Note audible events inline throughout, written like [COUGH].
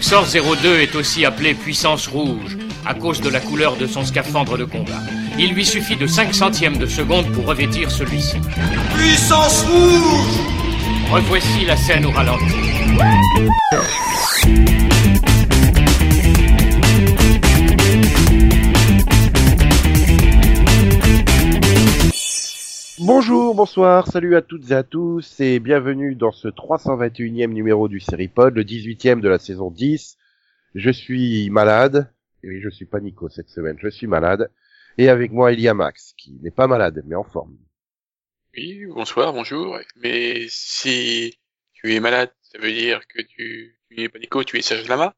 Xor 02 est aussi appelé puissance rouge, à cause de la couleur de son scaphandre de combat. Il lui suffit de 5 centièmes de seconde pour revêtir celui-ci. Puissance rouge Revoici la scène au ralenti. Bonjour, bonsoir, salut à toutes et à tous et bienvenue dans ce 321e numéro du Seripod, le 18e de la saison 10. Je suis malade, et oui, je suis pas Nico cette semaine, je suis malade, et avec moi il y a Max, qui n'est pas malade, mais en forme. Oui, bonsoir, bonjour. Mais si tu es malade, ça veut dire que tu, tu es pas Nico, tu es Serge Lama?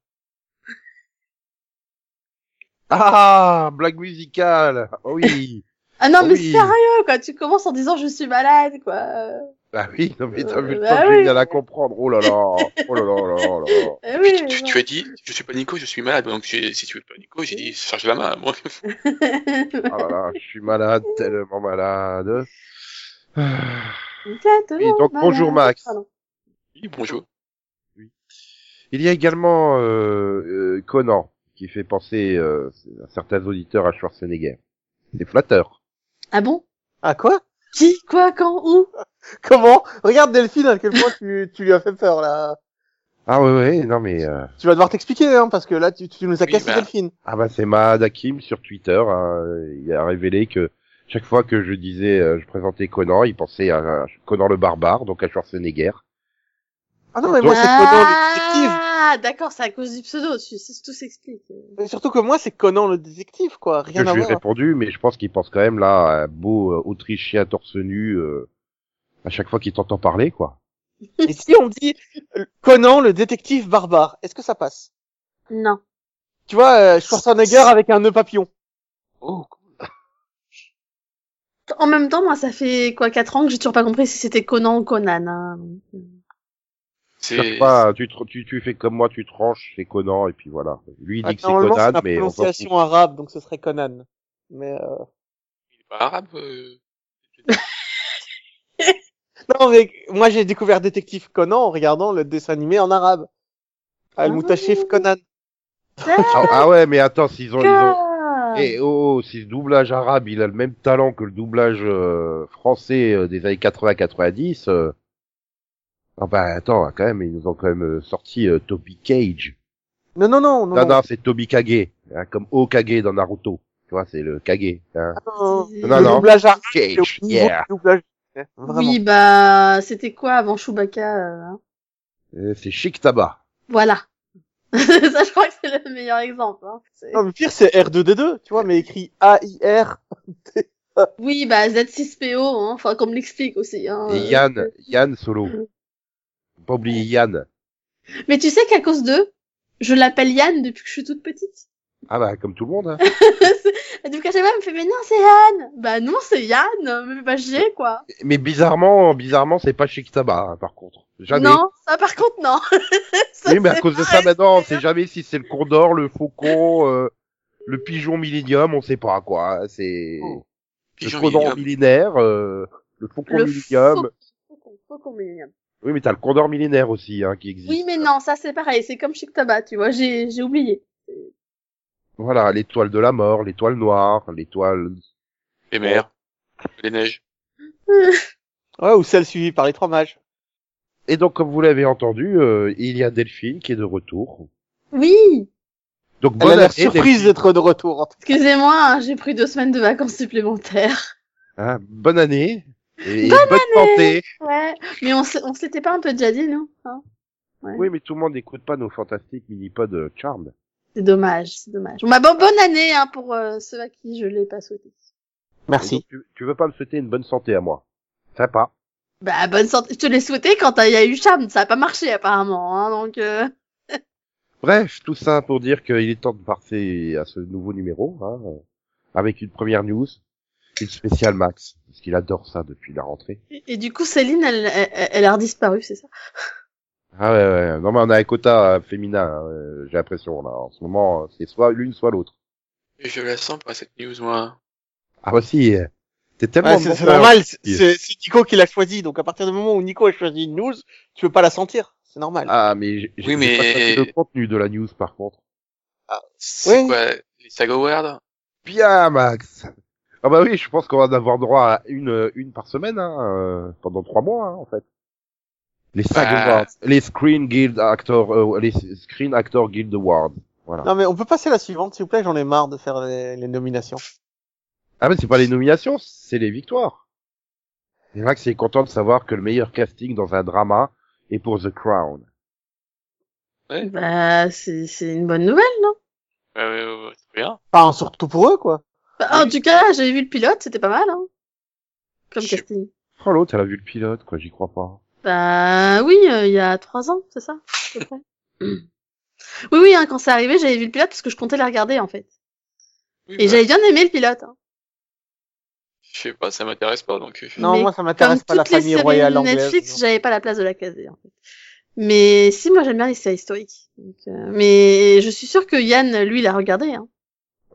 Ah, blague musicale Oh oui [LAUGHS] Ah non, mais Oui. sérieux, quoi. Tu commences en disant je suis malade, quoi. Bah oui, non mais t'as Euh, vu le bah temps que oui. j'ai bien à comprendre, oh là là, oh là là, oh là là, oh là. [LAUGHS] Eh oui, tu, mais tu- tu as dit, je suis pas Nico, je suis malade. Donc si tu es pas Nico, j'ai dit Serge Lama. Bon, bon. Ah là là, je suis malade, tellement malade. Ah. Oui, donc, malade. bonjour, Max. Pardon. oui, bonjour. Il y a également euh, euh, Conan, qui fait penser euh, à certains auditeurs à Schwarzenegger. C'est flatteur. Ah bon? Ah quoi? Qui? Quoi? Quand? Où? [LAUGHS] Comment? Regarde Delphine à quel point tu, tu lui as fait peur là. Ah ouais, ouais, non mais... euh, Tu vas devoir t'expliquer hein, parce que là tu, tu nous as Oui, cassé bah. Delphine. Ah bah c'est Mahad Hakim sur Twitter, hein, il a révélé que chaque fois que je disais, euh, je présentais Conan, il pensait à, à Conan le barbare, donc à Schwarzenegger. Ah non mais moi c'est Conan le détective. Ah, d'accord, c'est à cause du pseudo, tout s'explique. Mais surtout que moi c'est Conan le détective quoi, Que rien je à lui ai voir. répondu, mais je pense qu'il pense quand même là à un beau euh, Autrichien torse nu euh, à chaque fois qu'il t'entend parler, quoi. Et si on dit euh, Conan le détective barbare, est-ce que ça passe? Non. Tu vois euh, Schwarzenegger avec un nœud papillon. Oh, En même temps, moi, ça fait quoi, 4 ans que j'ai toujours pas compris si c'était Conan ou Conan. Hein. C'est Cherche pas, tu, te- tu, tu fais comme moi, tu tranches, c'est Conan, et puis voilà. Lui il dit Ah, que c'est c'est Conan, la mais fout. prononciation arabe donc ce serait Conan. Mais euh... il est pas arabe. euh, [LAUGHS] non mais moi j'ai découvert détective Conan en regardant le dessin animé en arabe. Al Moutachif Conan. Ah, ah ouais, mais attends, s'ils ont, ils ont, Ah. Eh oh, oh, si le doublage arabe, il a le même talent que le doublage euh, français euh, des années 80-90, euh... ah bah attends, quand même, ils nous ont quand même euh, sorti euh, Toby Cage. Non non non non. Non, non, c'est Toby Kage, hein, comme Okage dans Naruto. Tu vois, c'est le Kage. Hein. non. C'est- Non, le non. doublage au Cage, yeah. doublage. hein. Oui, bah, c'était quoi avant Chewbacca euh, hein Euh, C'est Chic Tabac. Voilà. [LAUGHS] ça, je crois que c'est le meilleur exemple. Hein. Non, mais pire, c'est R2D2, tu vois, mais écrit A-I-R. Oui, bah, Z6PO, hein. Enfin, qu'on me l'explique aussi. Hein. Et Euh, Yann, Yann Solo. Faut Pas oublier Yann. Mais tu sais qu'à cause d'eux, je l'appelle Yann depuis que je suis toute petite. Ah bah comme tout le monde. Hein. [LAUGHS] depuis qu'à chaque fois, elle me fait, mais non, c'est Yann. Bah non, c'est Yann. Me fais pas chier, quoi. Mais bizarrement, bizarrement, c'est pas Chic Tabac, hein, par contre. Jamais. Non, ça par contre, non. [LAUGHS] Ça, Oui, mais à cause de ça, maintenant, on sait jamais si c'est le condor, le faucon, euh, le pigeon millénium, on sait pas quoi. C'est Oh. le pigeon condor millénaire, euh, le faucon Le millénium. faucon, faucon, faucon millénium. Oui, mais t'as le condor millénaire aussi, hein, qui existe. Oui, mais non, ça c'est pareil, c'est comme Chic Tabac, tu vois, j'ai j'ai oublié. Voilà, l'étoile de la mort, l'étoile noire, l'étoile. Les mers, les neiges. [LAUGHS] Ouais, ou celle suivie par les trois mages. Et donc, comme vous l'avez entendu, euh, il y a Delphine qui est de retour. Oui, Donc, Elle bonne a l'air surprise d'être de retour. excusez-moi, hein, j'ai pris deux semaines de vacances supplémentaires. Hein, bonne année. Et bonne, santé. Ouais, mais on se, on se l'était pas un peu déjà dit, non hein? Ouais. Oui, mais tout le monde n'écoute pas nos fantastiques mini-pods Charmed. C'est dommage, c'est dommage. Bon, bah, bon, bonne année hein, pour euh, ceux à qui je l'ai pas souhaité. Merci. donc, tu, tu veux pas me souhaiter une bonne santé à moi? Sympa. Bah, bonne santé. Je te l'ai souhaité quand il y a eu Charme, ça a pas marché apparemment, hein, donc... Euh... [LAUGHS] Bref, tout ça pour dire qu'il est temps de passer à ce nouveau numéro, hein, avec une première news, une spéciale Max, parce qu'il adore ça depuis la rentrée. Et, et du coup, Céline, elle, elle, elle a redisparu, c'est ça? Ah ouais, ouais, non mais on a un quota féminin, hein, euh, j'ai l'impression là. En ce moment, c'est soit l'une, soit l'autre. Je la sens pas cette news, moi. Ah bah si, t'es tellement... Ouais, c'est bon normal, c'est Nico qui l'a choisi, donc à partir du moment où Nico a choisi une news, tu peux pas la sentir. C'est normal. Ah, mais j'ai Oui, mais- pas le contenu de la news, par contre. C'est Oui. quoi Les SAG Awards Bien, Max. Ah bah oui, je pense qu'on va en avoir droit à une, une par semaine, hein, euh, pendant trois mois, hein, en fait. Les SAG Bah. Awards, les Screen Guild Actor, euh, les Screen Actor Guild Awards. Voilà. Non mais on peut passer à la suivante, s'il vous plaît, j'en ai marre de faire les, les nominations. Ah mais c'est pas les nominations, c'est les victoires. Et Max est content de savoir que le meilleur casting dans un drama est pour The Crown. Bah, c'est c'est une bonne nouvelle, non? Euh, C'est bien. Enfin, surtout pour eux, quoi. Bah, En tout cas, j'avais vu le pilote, c'était pas mal, hein. Comme Je- casting. Oh l'autre, elle a vu le pilote, quoi, j'y crois pas. Bah oui, euh, il y a trois ans, c'est ça à peu près. [CLEARS THROAT] Oui, oui, hein, quand c'est arrivé, j'avais vu le pilote parce que je comptais les regarder, en fait. Oui, Et bah, j'avais bien aimé le pilote. Hein. Je sais pas, ça m'intéresse pas, donc... euh, Non, Mais moi ça m'intéresse pas la famille royale anglaise. Netflix, j'avais pas la place de la caser, en fait. Mais si, moi j'aime bien les séries historiques. Donc, euh, Mais je suis sûre que Yann, lui, l'a regardé. Hein.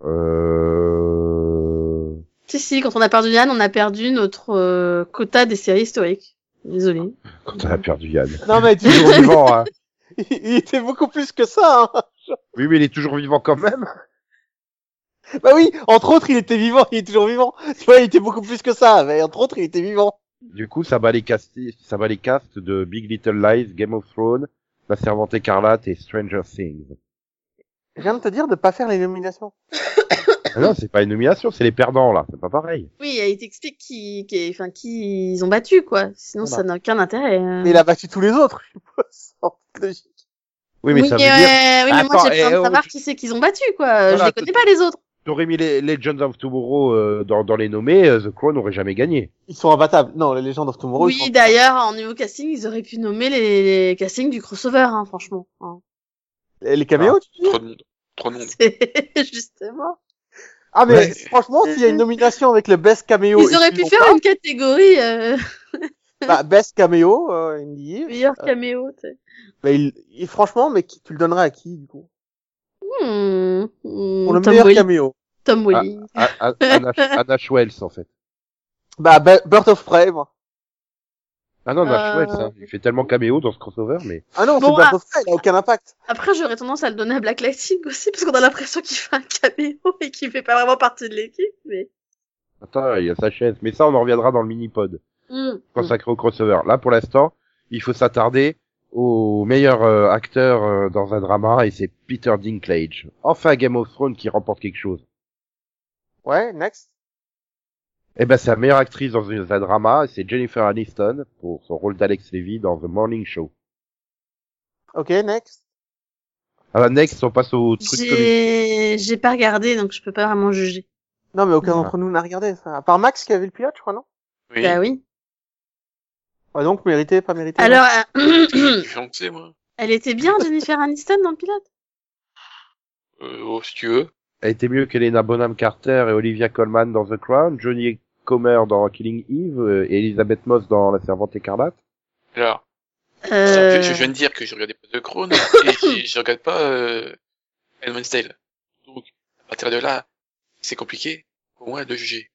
Euh... Si, si, quand on a perdu Yann, on a perdu notre euh, quota des séries historiques. Désolé. Quand elle a perdu Yann. Non mais tu... Toujours [LAUGHS] vivant, hein. il était beaucoup plus que ça. Hein. Oui, mais il est toujours vivant quand même. Bah oui, entre autres, il était vivant, il est toujours vivant. Tu vois, il était beaucoup plus que ça, mais entre autres, il était vivant. Du coup, ça bat les castes, ça bat les castes de Big Little Lies, Game of Thrones, La Servante Écarlate et Stranger Things. Je viens de te dire de pas faire les nominations. [COUGHS] Ah non, c'est pas une nomination, c'est les perdants, là. C'est pas pareil. Oui, il t'explique qui, qui, enfin, qui ils ont battu, quoi. Sinon, Voilà. ça n'a aucun intérêt. euh. Mais il a battu tous les autres, je suppose. [LAUGHS] Oui, mais oui, ça veut mais, dire, euh, oui, mais moi j'ai besoin de oh, savoir tu- qui c'est qu'ils ont battu, quoi. je les connais pas les autres. t'aurais mis les Legends of Tomorrow euh, dans, dans les nommés, euh, The Crown n'aurait jamais gagné. Ils sont imbattables. Non, les légendes of Tomorrow. ils Oui, sont- d'ailleurs, en niveau casting, ils auraient pu nommer les, les castings du crossover, hein, franchement. hein. Les caméos, tu dis Trop de monde. Trop de monde. [LAUGHS] C'est justement. Ah mais Ouais. franchement, s'il y a une nomination avec le best caméo, Ils auraient pu faire pas, une catégorie euh, bah, best caméo, euh, NDA. meilleur caméo, tu sais. Mais il, il- franchement, mais qui, tu le donnerais à qui du coup? Hmm, Pour le Tom meilleur Welly. caméo. Tom Welly. Ah, ah, Anna, Anna Schwells, en fait. Bah, Bird of Prey, moi. Ah non, Anna Euh. Hein. il fait tellement caméo dans ce crossover, mais... Ah non, Bon, c'est of Prey, il a aucun impact. Après, j'aurais tendance à le donner à Black Lightning aussi, parce qu'on a l'impression qu'il fait un caméo et qu'il fait pas vraiment partie de l'équipe, mais. Attends, il y a sa chaise. Mais ça, on en reviendra dans le mini-pod. Hmm. consacré au crossover. Là, pour l'instant, il faut s'attarder au meilleur euh, acteur euh, dans un drama, et c'est Peter Dinklage. Enfin, Game of Thrones qui remporte quelque chose. Ouais, next. Eh ben, c'est la meilleure actrice dans un drama, et c'est Jennifer Aniston pour son rôle d'Alex Levy dans The Morning Show. Ok, next. Alors, next, on passe au truc comique. J'ai, j'ai pas regardé, donc je peux pas vraiment juger. Non, mais aucun Ah. d'entre nous n'a regardé ça. À part Max qui avait le pilote, je crois, non? Oui. Bah oui. Ouais, donc mérité, pas mérité. Alors, [COUGHS] euh, moi. elle était bien, Jennifer Aniston, dans le pilote? Euh, oh, si tu veux. Elle était mieux qu'Elena Bonham Carter et Olivia Colman dans The Crown, Johnny Comer dans Killing Eve, euh, et Elizabeth Moss dans La Servante Écarlate. Alors, Euh... je, je viens de dire que je regardais pas The Crown, et [LAUGHS] je, je regarde pas euh, Tale. Donc, à partir de là, c'est compliqué pour moi de juger.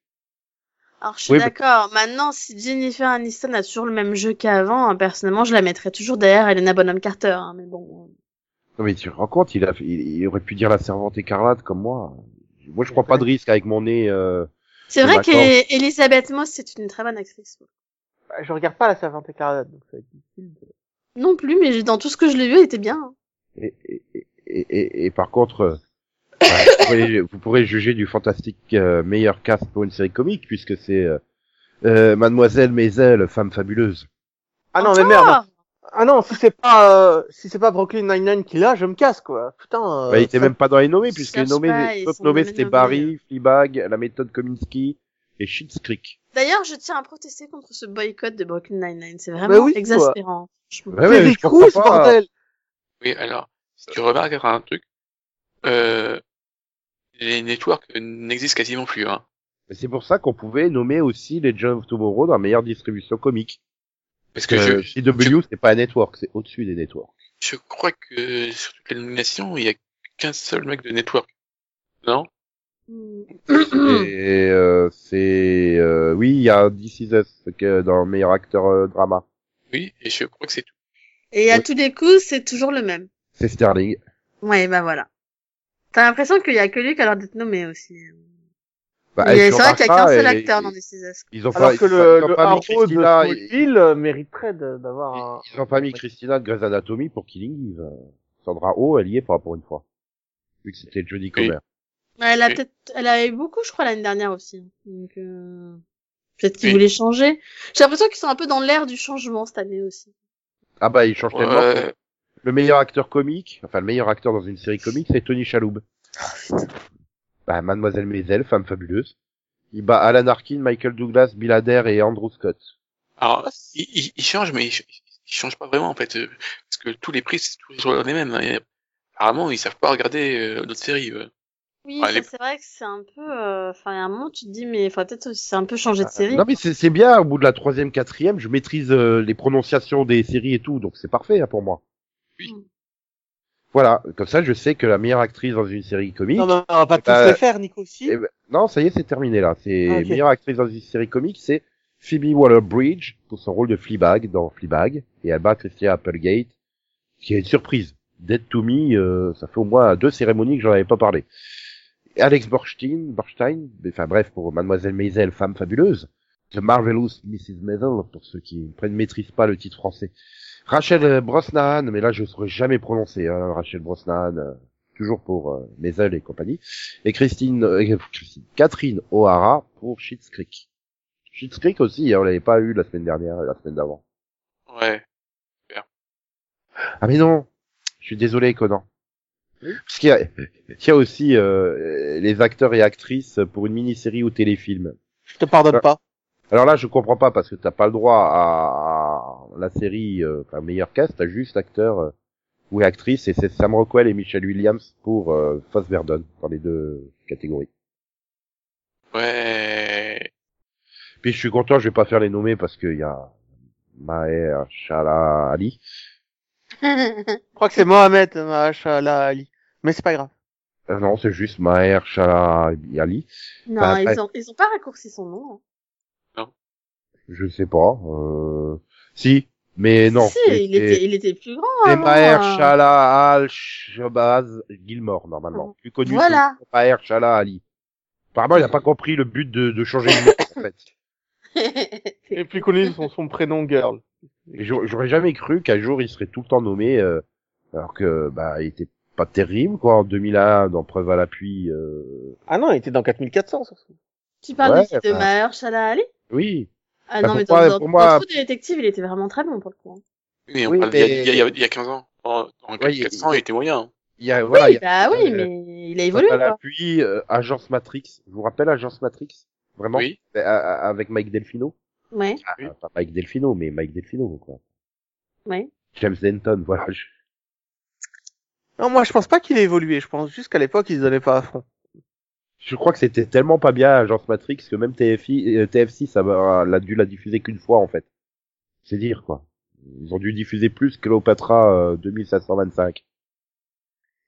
Alors, je suis Oui, mais- d'accord. Maintenant, si Jennifer Aniston a toujours le même jeu qu'avant, hein, personnellement, je la mettrais toujours derrière Elena Bonham Carter, hein, mais bon. Non mais tu te rends compte, il, a, il, il aurait pu dire La Servante Écarlate comme moi. Moi, je prends pas de risque avec mon nez... Euh... C'est vrai qu'Elisabeth Moss, c'est une très bonne actrice. Bah, je regarde pas la servante écarlate, donc ça va être difficile. de- Non plus, mais dans tout ce que je l'ai vu, elle était bien. hein. Et, et, et, et, et par contre, euh, bah, vous, [LAUGHS] pourrez, vous pourrez juger du fantastique euh, meilleur cast pour une série comique, puisque c'est euh, Mademoiselle Maisel, femme fabuleuse. Ah non, mais merde. Ah non, si c'est pas, euh, si c'est pas Brooklyn Nine-Nine qui l'a, je me casse, quoi. Putain. euh, bah, il était ça- même pas dans les nommés, puisque les nommés, pas, les sont nommés c'était. Barry, Fleabag, La méthode Kominsky et Schitt's Creek. D'ailleurs, je tiens à protester contre ce boycott de Brooklyn Nine-Nine. C'est vraiment Bah oui, quoi. exaspérant. Ouais, ouais, je comprends Crews, pas. bordel. Oui, alors, si tu remarques un truc, euh, les networks n'existent quasiment plus, hein. C'est pour ça qu'on pouvait nommer aussi les John of Tomorrow dans la meilleure distribution comique. Parce que je, CW, c'est pas un network, c'est au-dessus des networks. je crois que sur toutes les nominations, il y a qu'un seul mec de network. Non? Hmm. Et euh, c'est euh, oui, il y a This Is Us que dans le meilleur acteur euh, drama. Oui, et je crois que c'est tout. Et à Ouais. tous les coups, c'est toujours le même. C'est Sterling. Ouais, bah voilà. T'as l'impression qu'il y a que lui qui a l'air d'être nommé aussi. Bah, c'est vrai qu'il y a qu'un seul et- acteur dans Us. Ils ont Alors pas, que ils ont le, ils le Arrow de Christina, Smallville euh, mériterait de- d'avoir un... ils, ils ont pas mis Christina de Grey's Anatomy pour Killing Eve. Sandra Oh, elle y est pas pour une fois. Vu que c'était Jodie Comer. Ouais, Elle a Oui. peut-être, elle a eu beaucoup, je crois, l'année dernière aussi. Donc, euh... peut-être qu'ils Oui. voulaient changer. J'ai l'impression qu'ils sont un peu dans l'ère du changement cette année aussi. Ah bah, il change tellement. Le meilleur acteur comique, enfin le meilleur acteur dans une série comique, c'est Tony Chaloub. Bah, Mademoiselle Maisel, femme fabuleuse. Il bat Alan Arkin, Michael Douglas, Bill Hader et Andrew Scott. Alors, il, il, il change, mais il, il change pas vraiment en fait, euh, parce que tous les prix c'est toujours les mêmes. hein, et apparemment, ils savent pas regarder euh, d'autres séries. euh. Oui, Ouais, ça, les- c'est vrai que c'est un peu, euh, enfin, il y a un moment, tu te dis, mais il faudrait peut-être aussi un peu changer de série. Non mais c'est c'est bien, au bout de la troisième, quatrième, je maîtrise euh, les prononciations des séries et tout, donc c'est parfait hein, pour moi. Oui. Mm. Voilà, comme ça je sais que la meilleure actrice dans une série comique... Non, mais on va pas tous Euh, les faire, Nico aussi. Eh ben, non, ça y est, c'est terminé là. C'est Ah, meilleure actrice dans une série comique, c'est Phoebe Waller-Bridge pour son rôle de Fleabag dans Fleabag et elle bat Christina Applegate, qui est une surprise. Dead to Me, euh, ça fait au moins deux cérémonies que j'en avais pas parlé. Alex Borstein, Borstein, enfin bref, pour Mademoiselle Maisel, femme fabuleuse. The Marvelous Mrs. Maisel, pour ceux qui ne maîtrisent pas le titre français. Rachel Brosnahan, mais là je ne saurais jamais prononcer, hein, Rachel Brosnahan, euh, toujours pour euh, Maisel et compagnie et Christine, euh, Christine- Catherine O'Hara pour Schitt's Creek. Schitt's Creek aussi, hein, on l'avait pas eu la semaine dernière, et la semaine d'avant. Ouais. Ah mais non, je suis désolé Conan. Parce qu'il y a, il y a aussi euh, les acteurs et actrices pour une mini-série ou téléfilm. Je te pardonne Ouais. pas. Alors là, je comprends pas parce que t'as pas le droit à, à la série, euh, enfin meilleur cast, t'as juste acteur euh, ou actrice et c'est Sam Rockwell et Michelle Williams pour euh, Foss Verdon dans les deux catégories. Ouais. Puis je suis content, je vais pas faire les nommer parce qu'il y a Maher Shala Ali. Je crois que c'est Mohamed Maashallah Ali. Mais c'est pas grave. Euh, non, c'est juste Maher Shala Ali. non, ils après- ont, ils ont pas raccourci son nom. hein. Je sais pas. Euh... Si, mais non. Si, il était, il était plus grand. Maher hein. Shala Al Shabazz Gilmore normalement, plus connu Voilà. Maher Shala Ali. Apparemment, il a pas compris le but de, de changer le nom en fait. [LAUGHS] Et plus connu son, son prénom Girl. Et j'aurais jamais cru qu'un jour il serait tout le temps nommé, euh, alors que bah il était pas terrible quoi en 2001 dans Preuve à l'appui. Euh... Ah non, il était dans 4400 surtout. tu parles Ouais, de, de bah. Maher Shala Ali? Oui. Ah Bah, non, mais pour dans, moi- dans, pour moi- dans True Detective, il était vraiment très bon pour le coup. hein. Mais on Oui, parle mais- il y, a, il y a- il y a 15 ans. En, en Ouais, il y a- 400, il était moyen. hein. Il y a voilà, il y oui, a bah oui, euh, mais il a évolué à l'appui, euh, Agence Matrix. Je vous rappelle Agence Matrix Vraiment? Oui. Euh, euh, Avec Mike Delfino? Ouais, Ah, Oui. Pas Mike Delfino, mais Mike Delfino quoi. ouais. James Denton, voilà. Je- Non, moi je pense pas qu'il ait évolué. Je pense juste qu'à l'époque il se donnait pas à fond. Je crois que c'était tellement pas bien Agence Matrix que même TFI, euh, TFC ça l'a dû la diffuser qu'une fois en fait. C'est dire quoi. Ils ont dû diffuser plus que Cléopatra euh, 2725.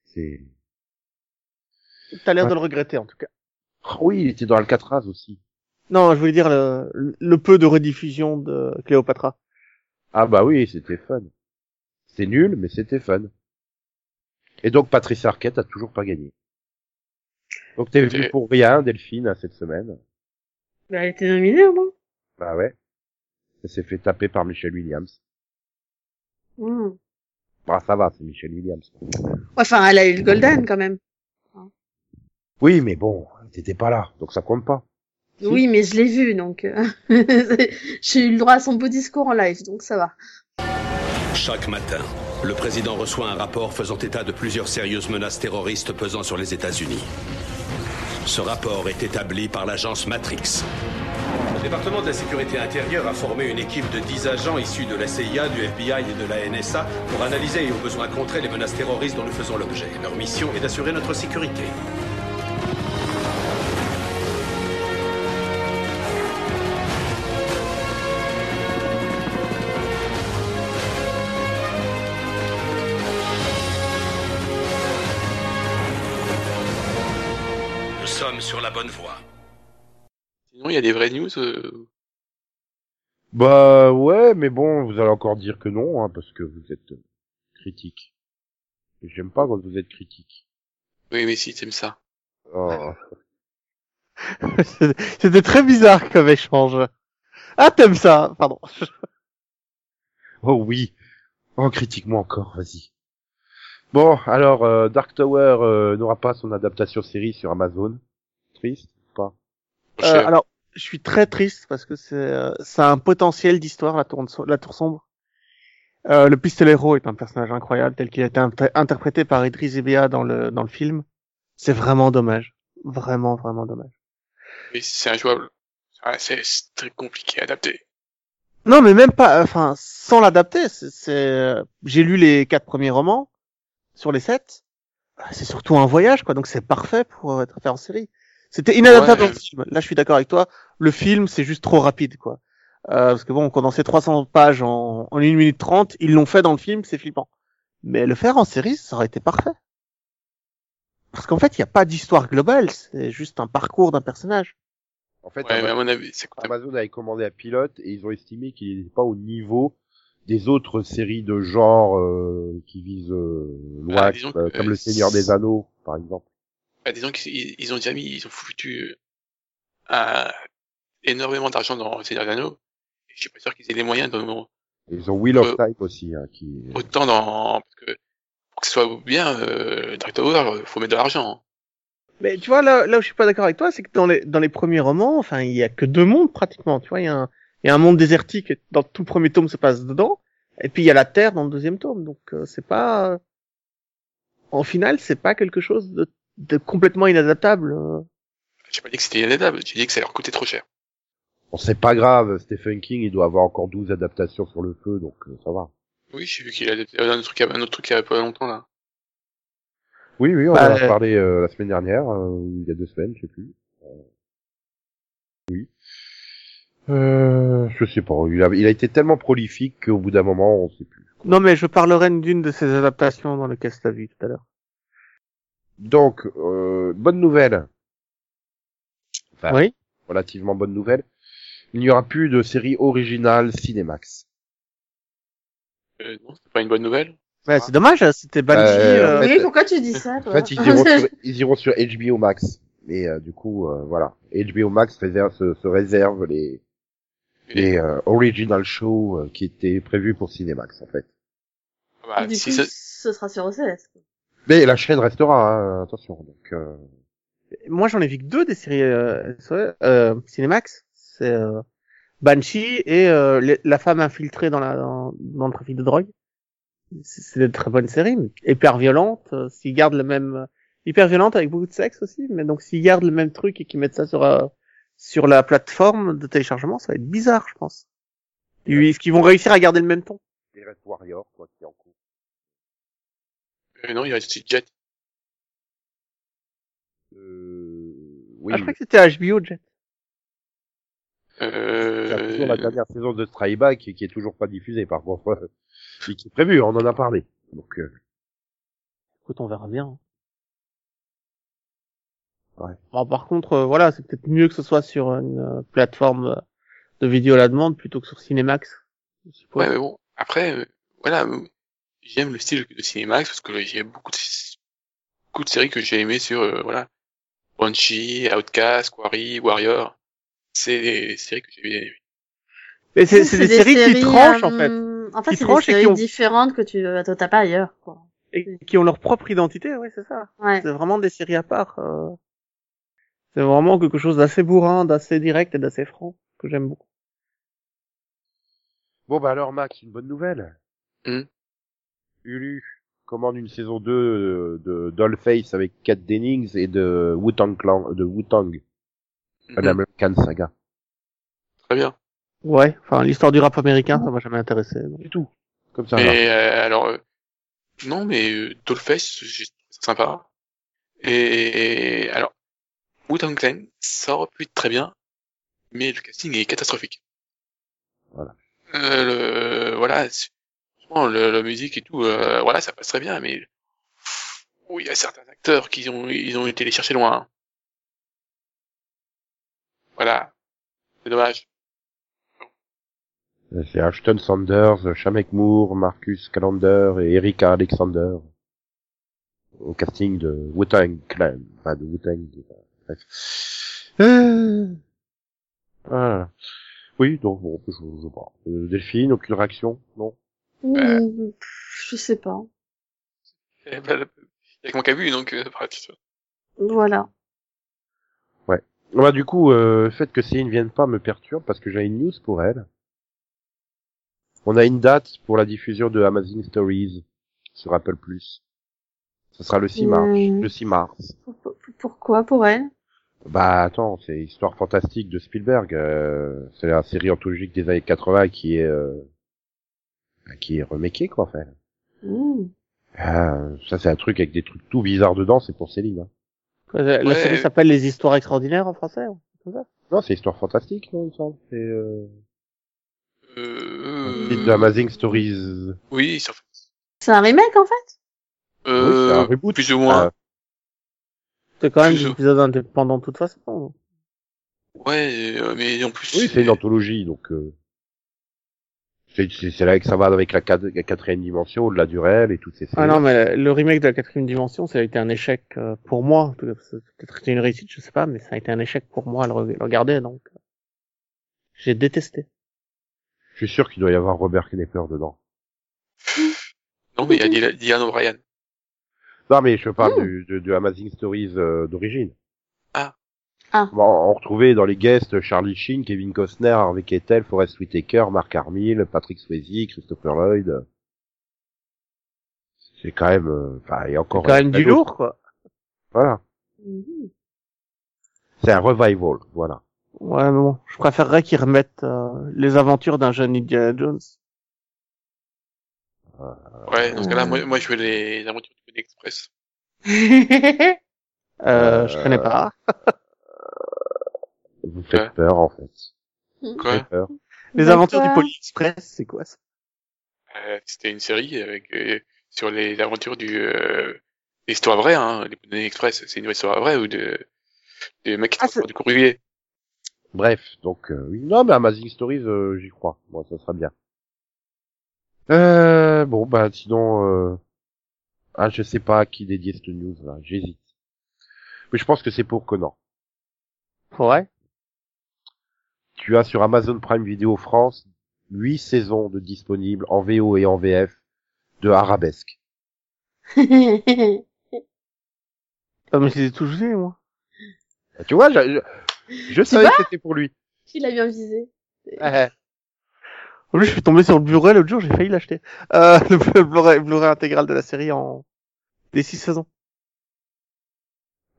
C'est T'as l'air Ouais. de le regretter en tout cas. Oh oui, il était dans Alcatraz aussi. Non, je voulais dire le, le peu de rediffusion de Cléopatra. Ah bah oui, c'était fun. C'était nul, mais c'était fun. Et donc Patricia Arquette a toujours pas gagné. Donc t'es venu pour rien, Delphine, hein, cette semaine. Bah, elle était nominée, non Bah ouais. Elle s'est fait taper par Michelle Williams. Hmm. Bah ça va, c'est Michelle Williams. Enfin, elle a eu le Golden quand même. Oui, mais bon, t'étais pas là, donc ça compte pas. Si. Oui, mais je l'ai vu, donc euh, [LAUGHS] j'ai eu le droit à son beau discours en live, donc ça va. Chaque matin, le président reçoit un rapport faisant état de plusieurs sérieuses menaces terroristes pesant sur les États-Unis. Ce rapport est établi par l'agence Matrix. Le département de la sécurité intérieure a formé une équipe de 10 agents issus de la CIA, du FBI et de la NSA pour analyser et au besoin contrer les menaces terroristes dont nous faisons l'objet. Leur mission est d'assurer notre sécurité. Bonne voie. Sinon, il y a des vraies news. euh, Bah ouais, mais bon, vous allez encore dire que non, hein, parce que vous êtes euh, critique. J'aime pas quand vous êtes critique. Oui, mais si, t'aimes ça. Oh. [LAUGHS] C'était très bizarre comme échange. Ah, t'aimes ça Pardon. [LAUGHS] Oh oui. Oh, critique-moi encore, vas-y. Bon, alors, euh, Dark Tower euh, n'aura pas son adaptation série sur Amazon. Triste, ou pas Euh, alors, je suis très triste parce que c'est euh, ça a un potentiel d'histoire, la tour, la tour sombre. Euh, le pistolero est un personnage incroyable tel qu'il a été inter- interprété par Idris Elba dans le dans le film. C'est vraiment dommage, vraiment vraiment dommage. Mais c'est injouable. Ouais, c'est très compliqué à adapter. Non, mais même pas, enfin, sans l'adapter. C'est, c'est, euh, j'ai lu les quatre premiers romans sur les sept. Ah, C'est surtout un voyage, quoi. Donc c'est parfait pour être fait en série. C'était inadaptable Ouais. dans le film. Là, je suis d'accord avec toi. Le film, c'est juste trop rapide, quoi. Euh, parce que bon, condenser 300 pages en, en 1 minute 30, ils l'ont fait dans le film, c'est flippant. Mais le faire en série, ça aurait été parfait. Parce qu'en fait, il n'y a pas d'histoire globale, c'est juste un parcours d'un personnage. En fait, Ouais, mais à mon avis, c'est quand même... Amazon avait commandé un pilote et ils ont estimé qu'il n'était pas au niveau des autres séries de genre euh, qui visent euh, loin, Ah, disons que, euh, comme euh, Le Seigneur des Anneaux, par exemple. Bah, disons qu'ils ils- ils ont déjà mis, ils ont foutu euh, énormément d'argent dans Seigneur des Anneaux. Et Je suis pas sûr qu'ils aient les moyens de Et ils ont Wheel of Euh, Time aussi, hein, qui... autant dans parce que pour que ce soit bien euh, Dark Tower, faut mettre de l'argent. Mais tu vois, là, là où je suis pas d'accord avec toi, c'est que dans les, dans les premiers romans, enfin, il y a que deux mondes pratiquement. Tu vois, il y a un, il y a un monde désertique dans tout le premier tome se passe dedans, et puis il y a la Terre dans le deuxième tome. Donc euh, c'est pas, en final, c'est pas quelque chose de, de complètement inadaptable. euh. J'ai pas dit que c'était inadaptable, j'ai dit que ça leur coûtait trop cher. Bon, c'est pas grave, Stephen King, il doit avoir encore 12 adaptations sur le feu, donc euh, ça va. Oui, j'ai vu qu'il a adapté- un autre truc, un autre truc il y a pas longtemps là. Oui, oui, on Bah, en a euh, parlé euh, la semaine dernière, euh, il y a deux semaines, je sais plus. Euh, Oui. Euh, je sais pas, il a, il a été tellement prolifique qu'au bout d'un moment, on sait plus. Non, mais je parlerai d'une de ces adaptations dans lesquelles tu as vu tout à l'heure. Donc, euh, bonne nouvelle. Enfin, Oui. relativement bonne nouvelle. Il n'y aura plus de série originale Cinemax. Euh, non, c'est pas une bonne nouvelle. Ouais, c'est dommage, hein, c'était Banshee. Euh, euh, en fait- Oui, pourquoi tu dis ça, En toi fait, ils iront, sur, [LAUGHS] ils iront sur HBO Max. Et euh, du coup, euh, voilà. HBO Max réserve, se, se réserve les, les euh, original shows euh, qui étaient prévus pour Cinemax, en fait. Bah, du si coup, ça- ce sera sur OCS. Mais la chaîne restera, hein, attention. Donc, euh, Moi, j'en ai vu que deux des séries euh, euh, Cinemax. C'est euh, Banshee et euh, les- la femme infiltrée dans, la, dans, dans le trafic de drogue. C'est des très bonnes séries, mais hyper violentes. s'ils gardent le même, hyper violente avec beaucoup de sexe aussi. Mais donc s'ils gardent le même truc et qu'ils mettent ça sur euh, sur la plateforme de téléchargement, ça va être bizarre, je pense. Est-ce qu'ils vont réussir à garder le même ton les Red Warrior, quoi, qui est en cours. Euh, non, il reste aussi Jet. Euh, oui, ah, Je crois que c'était HBO Jet. y a Euh, toujours la dernière saison de Strayback qui, qui est toujours pas diffusée, par contre. euh, mais qui est prévue, on en a parlé. Donc, euh, Écoute, on verra bien. Ouais. Bon, par contre, euh, voilà, c'est peut-être mieux que ce soit sur une euh, plateforme de vidéo à la demande plutôt que sur Cinemax. je. Ouais, mais bon, après, euh, voilà, euh, j'aime le style de Cinemax parce que j'ai beaucoup de, beaucoup de séries que j'ai aimées sur, euh, voilà, Banshee, Outcast, Quarry, Warrior. C'est des séries que j'ai bien aimées. Mais c'est des, séries, qui tranchent, en fait, euh, En fait, Qui c'est des tranchent et qui séries ont- différentes que tu euh, t'as pas ailleurs, quoi. et qui ont leur propre identité, ouais, c'est ça. Ouais. C'est vraiment des séries à part. euh. C'est vraiment quelque chose d'assez bourrin, d'assez direct et d'assez franc, que j'aime beaucoup. Bon, bah alors, Max, une bonne nouvelle. Hmm. Ulu commande une saison 2 euh, de Dollface avec Kat Dennings et de Wu-Tang Clan, de Wu-Tang, Mhm. un American Saga. Très bien. Ouais, enfin, l'histoire du rap américain, ça m'a jamais intéressé. donc. Du tout. Comme ça. Mais euh, alors, euh, non, mais euh, Dollface, ça sympa. Et alors, Wu-Tang Clan, ça aurait pu être très bien, mais le casting est catastrophique. Voilà. Euh, le, voilà, c'est- franchement, le, la musique et tout, euh, voilà, ça passe très bien, mais oui, il y a certains acteurs qui ont, ils ont été les chercher loin. Voilà, c'est dommage. Euh, C'est Ashton Sanders, Shamek Moore, Marcus Callender et Erika Alexander au casting de Wu-Tang Clan, enfin de Wu-Tang, bref. Euh... Oui, donc bon, je, je. Euh, Delphine, aucune réaction? Non? Mmh, Je sais pas. Eh ben, Il y a que a vu, donc, euh, ça. Voilà. Bah, du coup, euh, le fait que Céline ne vienne pas me perturbe parce que j'ai une news pour elle. On a une date pour la diffusion de Amazing Stories sur Apple+. Ce sera le 6 mars. Mm. Le 6 mars. Pour- pour- Pourquoi pour elle? Bah attends, c'est Histoire fantastique de Spielberg. euh, c'est la série anthologique des années 80 qui est euh, bah, qui est remakée quoi en fait. Mmh. Ah, ça c'est un truc avec des trucs tout bizarres dedans, c'est pour Céline. Hein. La Ouais. série s'appelle Les Histoires Extraordinaires en français ou comme ça? Non, c'est Histoire fantastique, non, il me semble. C'est euh, Euh, titre de Amazing Stories. Oui, ça fait. C'est un remake en fait? Euh, c'est un reboot. plus ou moins. Ah, C'est quand même des épisodes indépendants de toute façon. Ouais, euh, mais en plus. oui, c'est une anthologie, donc euh, c'est c'est- c'est là que ça va avec la, quatrième dimension, au-delà du réel et toutes ces séries. Ah non, mais le remake de la quatrième dimension, ça a été un échec euh, pour moi. Peut-être été une réussite, je sais pas, mais ça a été un échec pour moi à le, re- le regarder, donc euh, j'ai détesté. Je suis sûr qu'il doit y avoir Robert Knepper dedans. [LAUGHS] Non, mais il y a Dylan- Dylan O'Brien. Non, mais je parle Mm. du, de, de Amazing Stories euh, d'origine. Ah. Ah. Bon, on retrouvait dans les guests Charlie Sheen, Kevin Costner, Harvey Keitel, Forrest Whitaker, Mark Hamill, Patrick Swayze, Christopher Lloyd. C'est quand même, euh, enfin, il y a C'est encore quand même du lourd, quoi. Voilà. Mhm. C'est un revival, voilà. Ouais, mais bon, je préférerais qu'ils remettent euh, les aventures d'un jeune Indiana Jones. Ouais, dans ce cas-là, Euh. moi, moi, je veux les aventures du Pony Express. Euh, je connais pas. [LAUGHS] Vous faites Ouais. peur, en fait. Vous Quoi faites peur. Les aventures du Poly Express, c'est quoi ça? Euh, C'était une série avec euh, sur les aventures du euh, l'histoire vraie, hein, les Pony Express. C'est une histoire vraie ou de des mecs qui Ah, du courrier. Bref, donc euh, oui, non, mais Amazing Stories, euh, j'y crois. Moi, ça sera bien. Euh, bon, bah sinon, euh... ah, je sais pas à qui dédier cette news là. J'hésite. Mais je pense que c'est pour Conan. Ouais. Tu as sur Amazon Prime Video France huit saisons de disponibles en VO et en VF de Arabesque. [LAUGHS] Ah, mais je les ai tous vus, moi. Tu vois, je, je, je savais que c'était pour lui. Il a bien visé. En plus, je suis tombé sur le Blu-ray l'autre jour, j'ai failli l'acheter. Euh, [LAUGHS] le Blu-ray intégral de la série en des six saisons.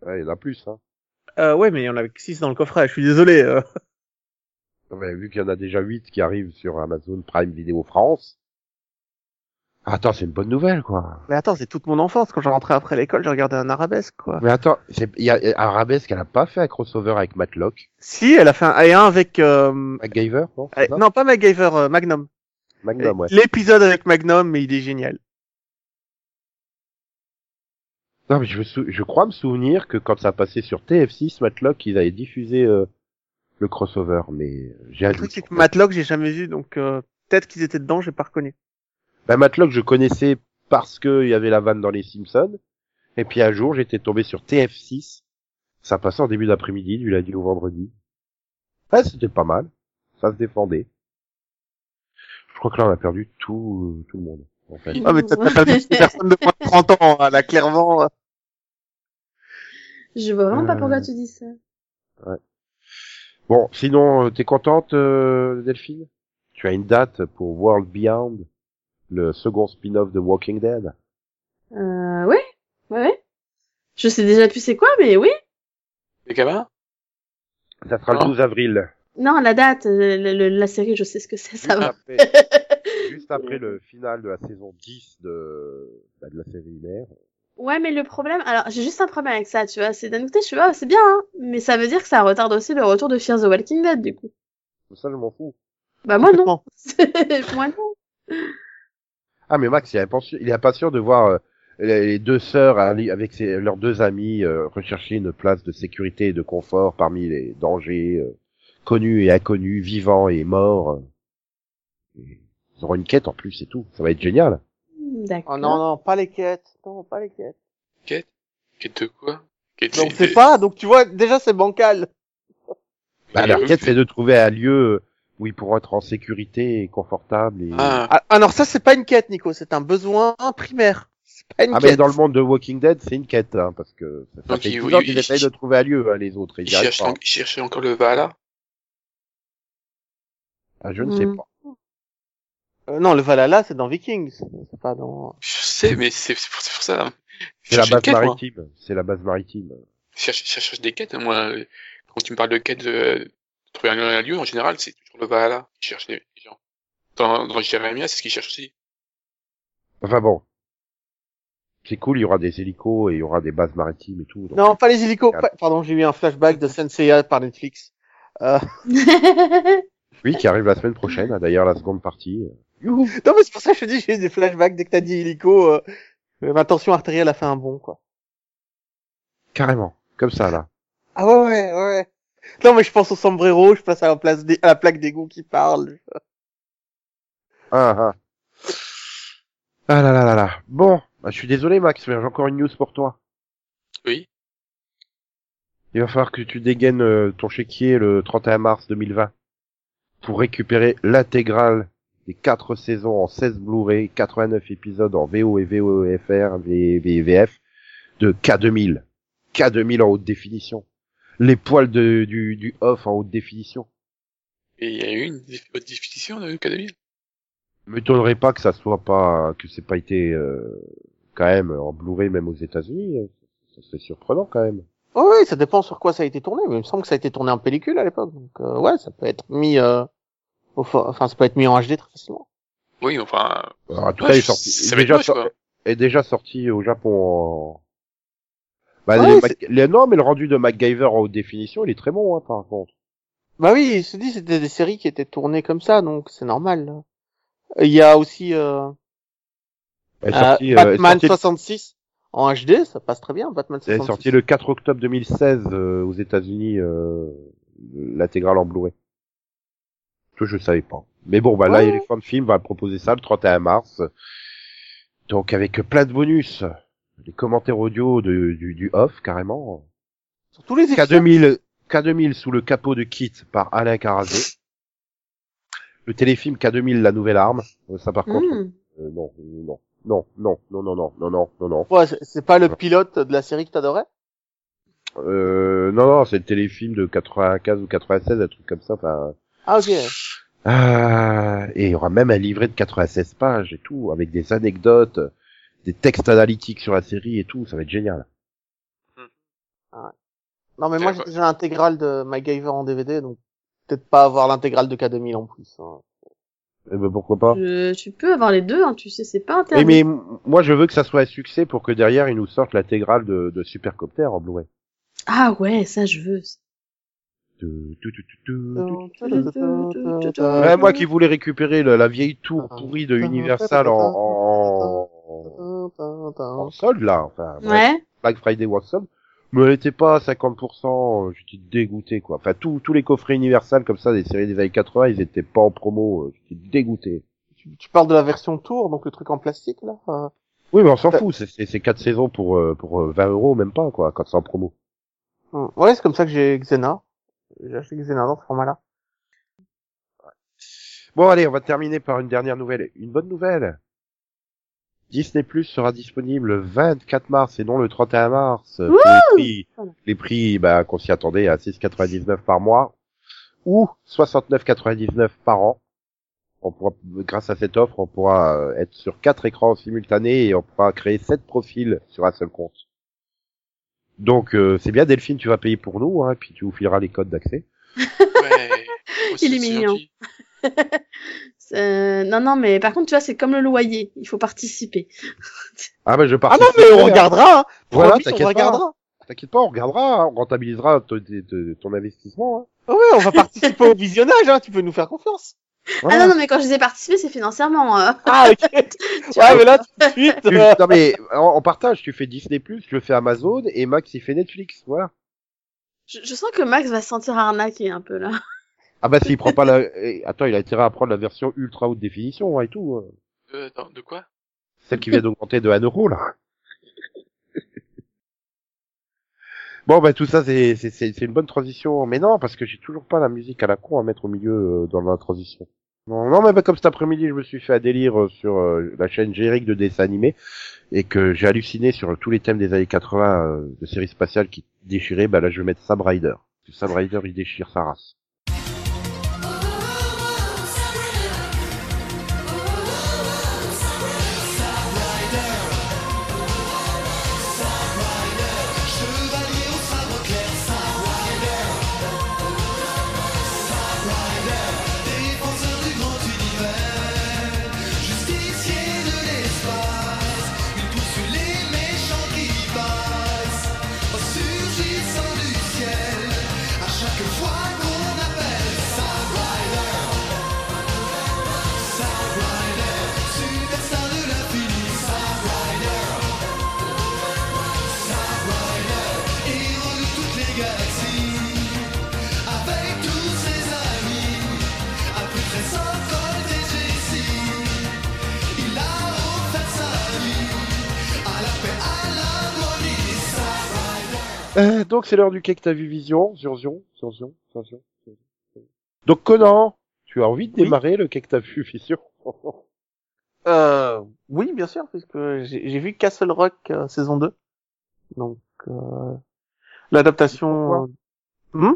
Ouais, il y en a plus, hein. Euh, ouais, mais il y en avait que six dans le coffret. Je suis désolé. euh. Ouais, vu qu'il y en a déjà huit qui arrivent sur Amazon Prime Video France. Attends, c'est une bonne nouvelle, quoi. Mais attends, c'est toute mon enfance. Quand je rentrais après l'école, j'ai regardé un arabesque, quoi. Mais attends, c'est- il y a Arabesque, elle a pas fait un crossover avec Matlock, Si, elle a fait un, et un avec, euh, MacGyver, non euh, ça? non, pas MacGyver, euh, Magnum. Magnum, ouais. L'épisode avec Magnum, mais il est génial. Non, mais je, sou- je crois me souvenir que quand ça passait sur TF6, Matlock, ils avaient diffusé euh, le crossover, mais euh, j'ai un Le truc, c'est que. Matlock, j'ai jamais vu, donc euh, peut-être qu'ils étaient dedans, j'ai pas reconnu. Ben, Matlock, je connaissais parce que il y avait la vanne dans les Simpsons, et puis un jour, j'étais tombé sur TF6, ça passait en début d'après-midi, du lundi au vendredi. Ouais, c'était pas mal, ça se défendait. Je crois que là, on a perdu tout, tout le monde, en fait. Ah, mais t'as t'as pas vu ces [LAUGHS] personnes de moins de 30 ans, hein, là, clairement. euh. Je vois vraiment pas Euh. pourquoi tu dis ça. Bon, sinon, euh, t'es contente, euh, Delphine? Tu as une date pour World Beyond, le second spin-off de Walking Dead? Euh, oui, ouais, ouais. Je sais déjà plus c'est quoi, mais oui. Les gamins Ça sera le Ah. 12 avril. Non, la date, euh, le- le- la série, je sais ce que c'est, ça va. Après, [LAUGHS] juste après le final de la saison 10 de, bah, de la série mère. Ouais, mais le problème, alors j'ai juste un problème avec ça, tu vois, c'est d'un côté, je suis, ah, c'est bien, hein, mais ça veut dire que ça retarde aussi le retour de Fear the Walking Dead, du coup. Ça, je m'en fous. Bah moi non, [LAUGHS] moi non. Ah, mais Max, il est impatient, il est impatient de voir euh, les deux sœurs avec ses- leurs deux amis euh, rechercher une place de sécurité et de confort parmi les dangers euh, connus et inconnus, vivants et morts. Ils auront une quête en plus et tout. Ça va être génial. D'accord. Oh non, non, pas les quêtes. Non, pas les quêtes. Quête Quête de quoi? Quête Donc c'est pas, donc tu vois, déjà c'est bancal. Bah, leur quête, c'est de trouver un lieu où ils pourront être en sécurité et confortable. Et... Ah, Ah, alors ça c'est pas une quête, Nico, c'est un besoin primaire. C'est pas une Ah, quête. mais dans le monde de Walking Dead, c'est une quête, hein, parce que ça, Donc, fait ils- 12 ans ils- qu'ils ils- essayent de trouver un lieu, hein, les autres. et Ils il y arrivent cherche, pas. il cherchait encore le Valhalla? Ah, je ne sais Hmm. pas. Euh, non, le Valhalla c'est dans Vikings, c'est pas dans. Je sais, mais c'est c'est pour, pour ça. Je C'est la base quête, maritime. C'est la base maritime. Je cherche, je cherche des quêtes, moi. Quand tu me parles de quête de, de trouver un, un lieu, en général, c'est toujours le Valhalla qui cherche les gens. Dans, dans Jérémia, c'est ce qu'ils cherchent aussi. Enfin bon. C'est cool, il y aura des hélicos et il y aura des bases maritimes et tout. donc- Non, pas les hélicos. Pas- Pardon, j'ai eu un flashback de Senseiya par Netflix. Euh... [LAUGHS] Oui, qui arrive la semaine prochaine, hein, d'ailleurs, la seconde partie. [LAUGHS] Non, mais c'est pour ça que je te dis, j'ai eu des flashbacks dès que t'as dit hélico. Euh... euh, Ma tension artérielle a fait un bond, quoi. Carrément. Comme ça, là. Ah ouais, ouais, ouais. Non, mais je pense au sombrero, je passe à la, place des... à la plaque d'égout qui parle. Ah, ah. Ah là là là là. Bon. Bah, je suis désolé, Max, mais j'ai encore une news pour toi. Oui. Il va falloir que tu dégaines euh, ton chéquier le 31 mars 2020 pour récupérer l'intégrale des quatre saisons en 16 Blu-ray, 89 épisodes en VO et VOFR, V- V- VF de K2000. K2000 en haute définition. Les poils de, du, du off en haute définition. Et il y a eu une haute définition de K2000. M'étonnerait pas que ça soit pas, que c'est pas été, euh, quand même en Blu-ray même aux États-Unis. hein. Ça serait surprenant quand même. Oh, oui, ça dépend sur quoi ça a été tourné, mais il me semble que ça a été tourné en pellicule à l'époque. Donc, euh, ouais, ça peut être mis, euh, enfin, ça peut être mis en HD très facilement. Oui, enfin, Alors, en tout Ouais, cas, il est sorti, déjà, moche, est déjà sorti au Japon en... Bah, Ouais, les Mac- les- non, mais le rendu de MacGyver en haute définition, il est très bon, hein, par contre. Bah oui, je te dis, c'était des séries qui étaient tournées comme ça, donc c'est normal. Il y a aussi, euh, Elle est euh, sortie, euh, Batman elle est sortie, 66 en HD, ça passe très bien, Batman elle est 66. sortie le 4 octobre 2016 euh, aux États-Unis, euh, l'intégrale en Blu-ray. Que je savais pas. Mais bon, bah là, Ouais. Elephant Film va proposer ça le 31 mars. Donc avec plein de bonus. Les commentaires audio de, du, du off, carrément. Sur tous les épisodes. K2000, K2000 sous le capot de Kit par Alain Carazé. Le téléfilm K2000 La Nouvelle Arme. Euh, Ça par contre, Hmm. euh, non, non, non, non, non, non, non, non, non, non, non. Ouais, c'est- c'est pas le pilote de la série que t'adorais? Euh, non, non, c'est le téléfilm de 95 ou 96, un truc comme ça. Enfin, Ah ok. ah, et il y aura même un livret de 96 pages et tout, avec des anecdotes, des textes analytiques sur la série et tout. Ça va être génial. Non mais moi j'ai déjà l'intégrale de MacGyver en DVD, donc peut-être pas avoir l'intégrale de K2000 en plus. hein. Eh ben, pourquoi pas Je- tu peux avoir les deux, hein, tu sais, c'est pas Eh, interdit. mais m- moi, je veux que ça soit un succès pour que derrière, ils nous sortent l'intégrale de, de Supercopter en Blu-ray. Ah ouais, ça je veux tu- tu- tu- tu- tu- Ouais, moi qui voulais récupérer la vieille tour pourrie de Universal en, en, en solde, là, enfin, Ouais. Black Friday was solde, mais elle était pas à 50%, euh, j'étais dégoûté, quoi. Enfin, tous, tous les coffrets Universal, comme ça, des séries des années 80, ils étaient pas en promo, euh, j'étais dégoûté. Tu, tu parles de la version tour, donc le truc en plastique là euh, Oui, mais on s'en fout, c'est, c'est, c'est 4 saisons pour, euh, pour euh, 20 euros, même pas, quoi, quand c'est en promo. hum. Ouais, c'est comme ça que j'ai Xena. J'ai acheté dans ce format-là. Bon, allez, on va terminer par une dernière nouvelle. Une bonne nouvelle. Disney Plus sera disponible le 24 mars et non le 31 mars. pour les prix, les prix bah, qu'on s'y attendait à 6,99 par mois ou 69,99 par an. On pourra, grâce à cette offre, on pourra euh, être sur quatre écrans simultanés et on pourra créer sept profils sur un seul compte. Donc euh, c'est bien Delphine, tu vas payer pour nous, hein, puis tu nous fileras les codes d'accès. Ouais. [LAUGHS] Il est mignon. [LAUGHS] Euh, non, non, mais par contre, tu vois, c'est comme le loyer. Il faut participer. Ah bah je Ah participe. non, mais on regardera. Hein. Voilà, t'inquiète pas. T'inquiète pas, on regardera, hein, on rentabilisera ton, ton- investissement. Hein. Ah Ouais, on va participer au [LAUGHS] visionnage. Hein. Tu peux nous faire confiance. Ah non, non, mais quand je disais participer, c'est financièrement. euh. Ah ok. [LAUGHS] Tu ouais, vois. mais là tout de suite. [LAUGHS] Tu- euh, non mais on, on partage, tu fais Disney+, je fais Amazon et Max il fait Netflix, voilà. Je, je sens que Max va se sentir arnaqué un peu là. Ah bah s'il prend pas la... eh, Attends, il a intérêt à prendre la version ultra haute définition hein, et tout. hein. Euh, attends, de quoi? Celle qui vient d'augmenter de 1 euro, là. Bon, bah tout ça, c'est c'est- une bonne transition. Mais non, parce que j'ai toujours pas la musique à la con à mettre au milieu euh, dans la transition. Non, non mais bah, comme cet après-midi, je me suis fait un délire euh, sur euh, la chaîne générique de dessins animés et que j'ai halluciné sur tous les thèmes des années 80 euh, de séries spatiales qui déchiraient, bah là, je vais mettre Sam Rider. Rider, il déchire sa race. Donc c'est l'heure du cake t'as vu Vision, Zurzion, Zurzion, Zurzion, Zurzion. Donc Conan, tu as envie de Oui. démarrer le cake t'as vu Vision? Euh, oui, bien sûr, puisque j'ai j'ai vu Castle Rock euh, saison 2. Donc, euh, l'adaptation... Hmm?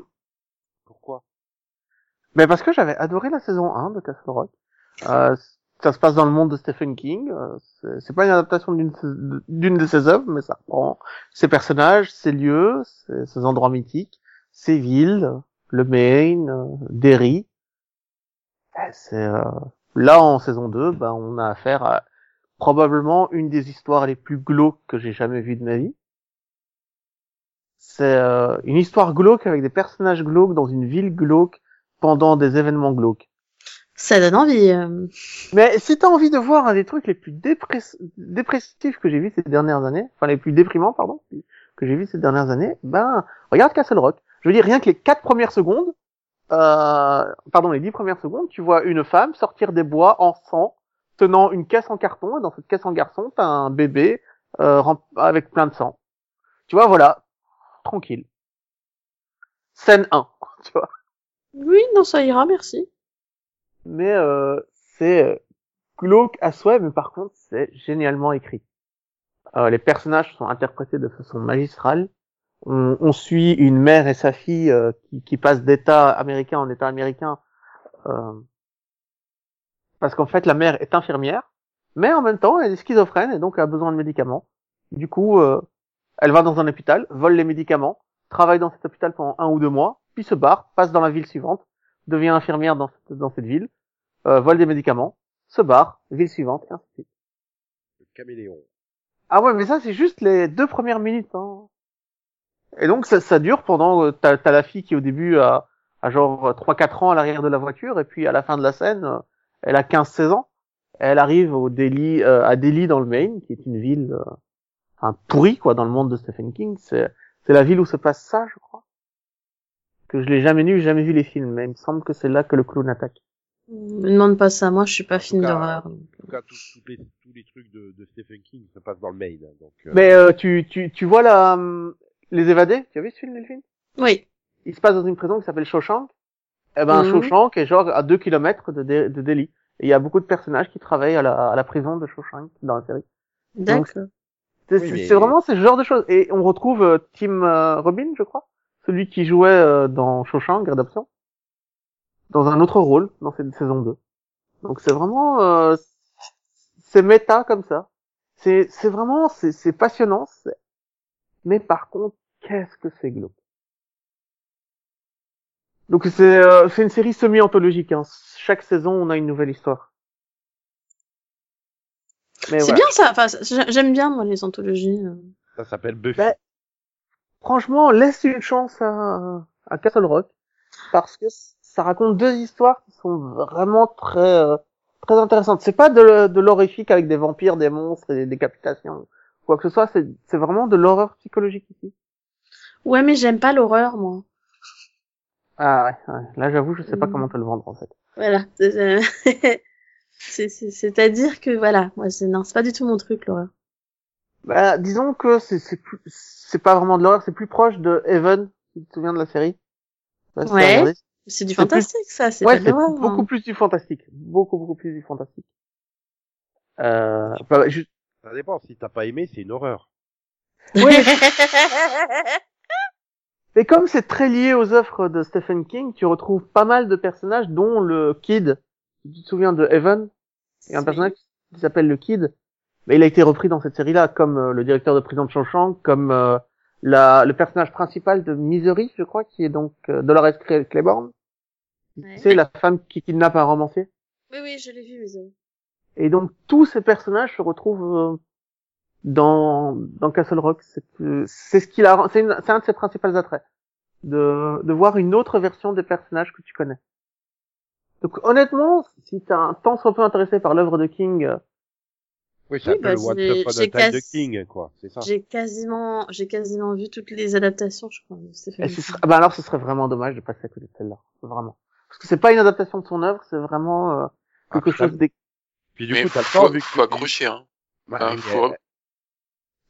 Pourquoi? Mais parce que j'avais adoré la saison 1 de Castle Rock. Euh, ça se passe dans le monde de Stephen King. euh, c'est- pas une adaptation d'une de ses œuvres, mais ça reprend ses personnages, ses lieux, ses, endroits mythiques, ses villes, le Maine, euh, Derry. C'est euh, là en saison 2, ben on a affaire à probablement une des histoires les plus glauques que j'ai jamais vues de ma vie. C'est euh, une histoire glauque avec des personnages glauques dans une ville glauque pendant des événements glauques. Ça donne envie. euh. Mais si t'as envie de voir un des trucs les plus dépress- dépressifs que j'ai vu ces dernières années, enfin les plus déprimants, pardon, que j'ai vu ces dernières années, ben regarde Castle Rock. Je veux dire rien que les quatre premières secondes, euh, pardon les dix premières secondes, tu vois une femme sortir des bois en sang, tenant une caisse en carton, et dans cette caisse en garçon, t'as un bébé euh, rem- avec plein de sang. Tu vois, voilà, tranquille. Scène 1, [LAUGHS] tu vois. Oui, non, ça ira, merci. Mais euh, c'est euh, glauque à souhait, mais par contre c'est génialement écrit. Euh, les personnages sont interprétés de façon magistrale. On, suit une mère et sa fille euh, qui, qui passent d'état américain en état américain parce qu'en fait la mère est infirmière, mais en même temps elle est schizophrène et donc a besoin de médicaments. Du coup, elle va dans un hôpital, vole les médicaments, travaille dans cet hôpital pendant un ou deux mois, puis se barre, passe dans la ville suivante, devient infirmière dans cette, dans cette ville, euh, vole des médicaments, se barre, ville suivante, et ainsi de suite. Le caméléon. Ah ouais, mais ça c'est juste les deux premières minutes. Hein. Et donc ça, ça dure pendant... euh, T'as t'as la fille qui au début a, a genre 3-4 ans à l'arrière de la voiture, et puis à la fin de la scène, euh, elle a 15-16 ans. Elle arrive au Delhi, euh, à Delhi dans le Maine, qui est une ville euh, un pourri quoi dans le monde de Stephen King. C'est c'est la ville où se passe ça, je crois. Que je l'ai jamais lu, jamais vu les films, mais il me semble que c'est là que le clown attaque. Me demande pas ça, moi je suis pas film d'horreur. En tout cas, tous, les, tous les trucs de, de Stephen King se passent dans le Maine. hein, Donc, euh, Mais euh, tu, tu, tu vois la, hum, les évadés? Tu as vu ce film, Delphine? Oui. Il se passe dans une prison qui s'appelle Shawshank. Eh ben, Mhm. Shawshank est genre à 2 kilomètres de, de Delhi. Et il y a beaucoup de personnages qui travaillent à la, à la prison de Shawshank dans la série. D'accord. C'est Oui, mais- vraiment ce genre de choses. Et on retrouve euh, Tim euh, Robin, je crois, celui qui jouait euh, dans Shawshank Redemption, dans un autre rôle dans cette saison 2. Donc c'est vraiment, euh, c'est méta comme ça. C'est c'est vraiment, c'est c'est passionnant. Mais par contre, qu'est-ce que c'est glauque. Donc c'est euh, c'est une série semi-anthologique. Hein. Chaque saison, on a une nouvelle histoire. Mais C'est bien ça, enfin, j'ai- j'aime bien moi les anthologies. euh. ça s'appelle Buffy. Ben, franchement, laisse une chance à, à Castle Rock parce que ça raconte deux histoires qui sont vraiment très euh, très intéressantes. C'est pas de, de l'horrifique avec des vampires, des monstres et des décapitations, quoi que ce soit. C'est c'est vraiment de l'horreur psychologique ici. Ouais, mais j'aime pas l'horreur moi. Ah ouais, ouais. là j'avoue, je sais pas Mm. comment te le vendre en fait. Voilà. C'est- [LAUGHS] c'est- c'est- C'est-à-dire que voilà, moi c'est non, c'est pas du tout mon truc l'horreur. Bah, disons que c'est c'est plus- c'est pas vraiment de l'horreur, c'est plus proche de Heaven, tu te souviens de la série Je si t'as Ouais. C'est du plus- fantastique ça, c'est Ouais, c'est beaucoup hein. plus du fantastique, beaucoup beaucoup plus du fantastique. Euh, bah, juste- Ça dépend. Si t'as pas aimé, c'est une horreur. Oui. [LAUGHS] Et comme c'est très lié aux œuvres de Stephen King, tu retrouves pas mal de personnages, dont le Kid. Tu te souviens de Evan Il y a un personnage qui s'appelle le Kid. Mais il a été repris dans cette série-là, comme euh, le directeur de prison de Shawshank, comme euh, la, le personnage principal de Misery, je crois, qui est donc euh, Dolores Claiborne. Ouais. C'est la femme qui kidnappe un romancier. Oui, oui, je l'ai vu, mais euh, Et donc tous ces personnages se retrouvent dans dans Castle Rock. C'est c'est ce qu'il a, c'est un de ses principaux attraits, de de voir une autre version des personnages que tu connais. Donc honnêtement, si t'es un tant soit peu intéressé par l'œuvre de King, Oui, c'est Oui, bah, le j'ai Time de casse- King, quoi. C'est ça. j'ai quasiment, j'ai quasiment vu toutes les adaptations, je crois. de Stephen et ce King. serait- bah alors ce serait vraiment dommage de passer à côté de celle-là, vraiment. Parce que c'est pas une adaptation de son œuvre, c'est vraiment euh, quelque Ah, chose d'ex- Puis du mais coup, t'as le faut, temps, vu que faut accrocher, hein. Bah, oui, faut- euh, Parce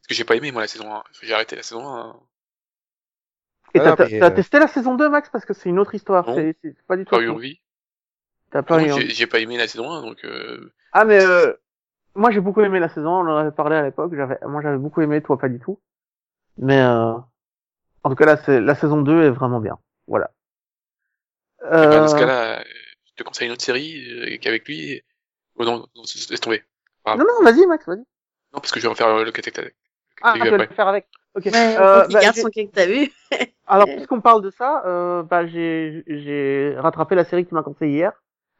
que j'ai pas aimé, moi, la saison 1. J'ai arrêté la saison 1. hein. Et Ah, t'as euh, testé la saison 2, Max, parce que c'est une autre histoire. Non. C'est c'est pas du tout. Pas eu envie. T'as pas eu envie. J'ai j'ai pas aimé la saison 1, donc euh, Ah mais euh, moi j'ai beaucoup aimé la saison, on en avait parlé à l'époque, j'avais moi j'avais beaucoup aimé, toi pas du tout. Mais euh, en tout cas là c'est la saison 2 est vraiment bien. Voilà. bah, dans ce Euh, cas-là, euh, je te conseille une autre série euh, qu'avec lui. Oh non, non, laisse tomber. Non non, vas-y Max, vas-y. Non, parce que je vais en faire euh, le catecta- Ah, catecta- tu vas le faire avec. OK. Ouais, Euh, bah, que t'as vu. alors puisqu'on parle de ça, euh, bah j'ai j'ai rattrapé la série que tu m'as conseillé hier,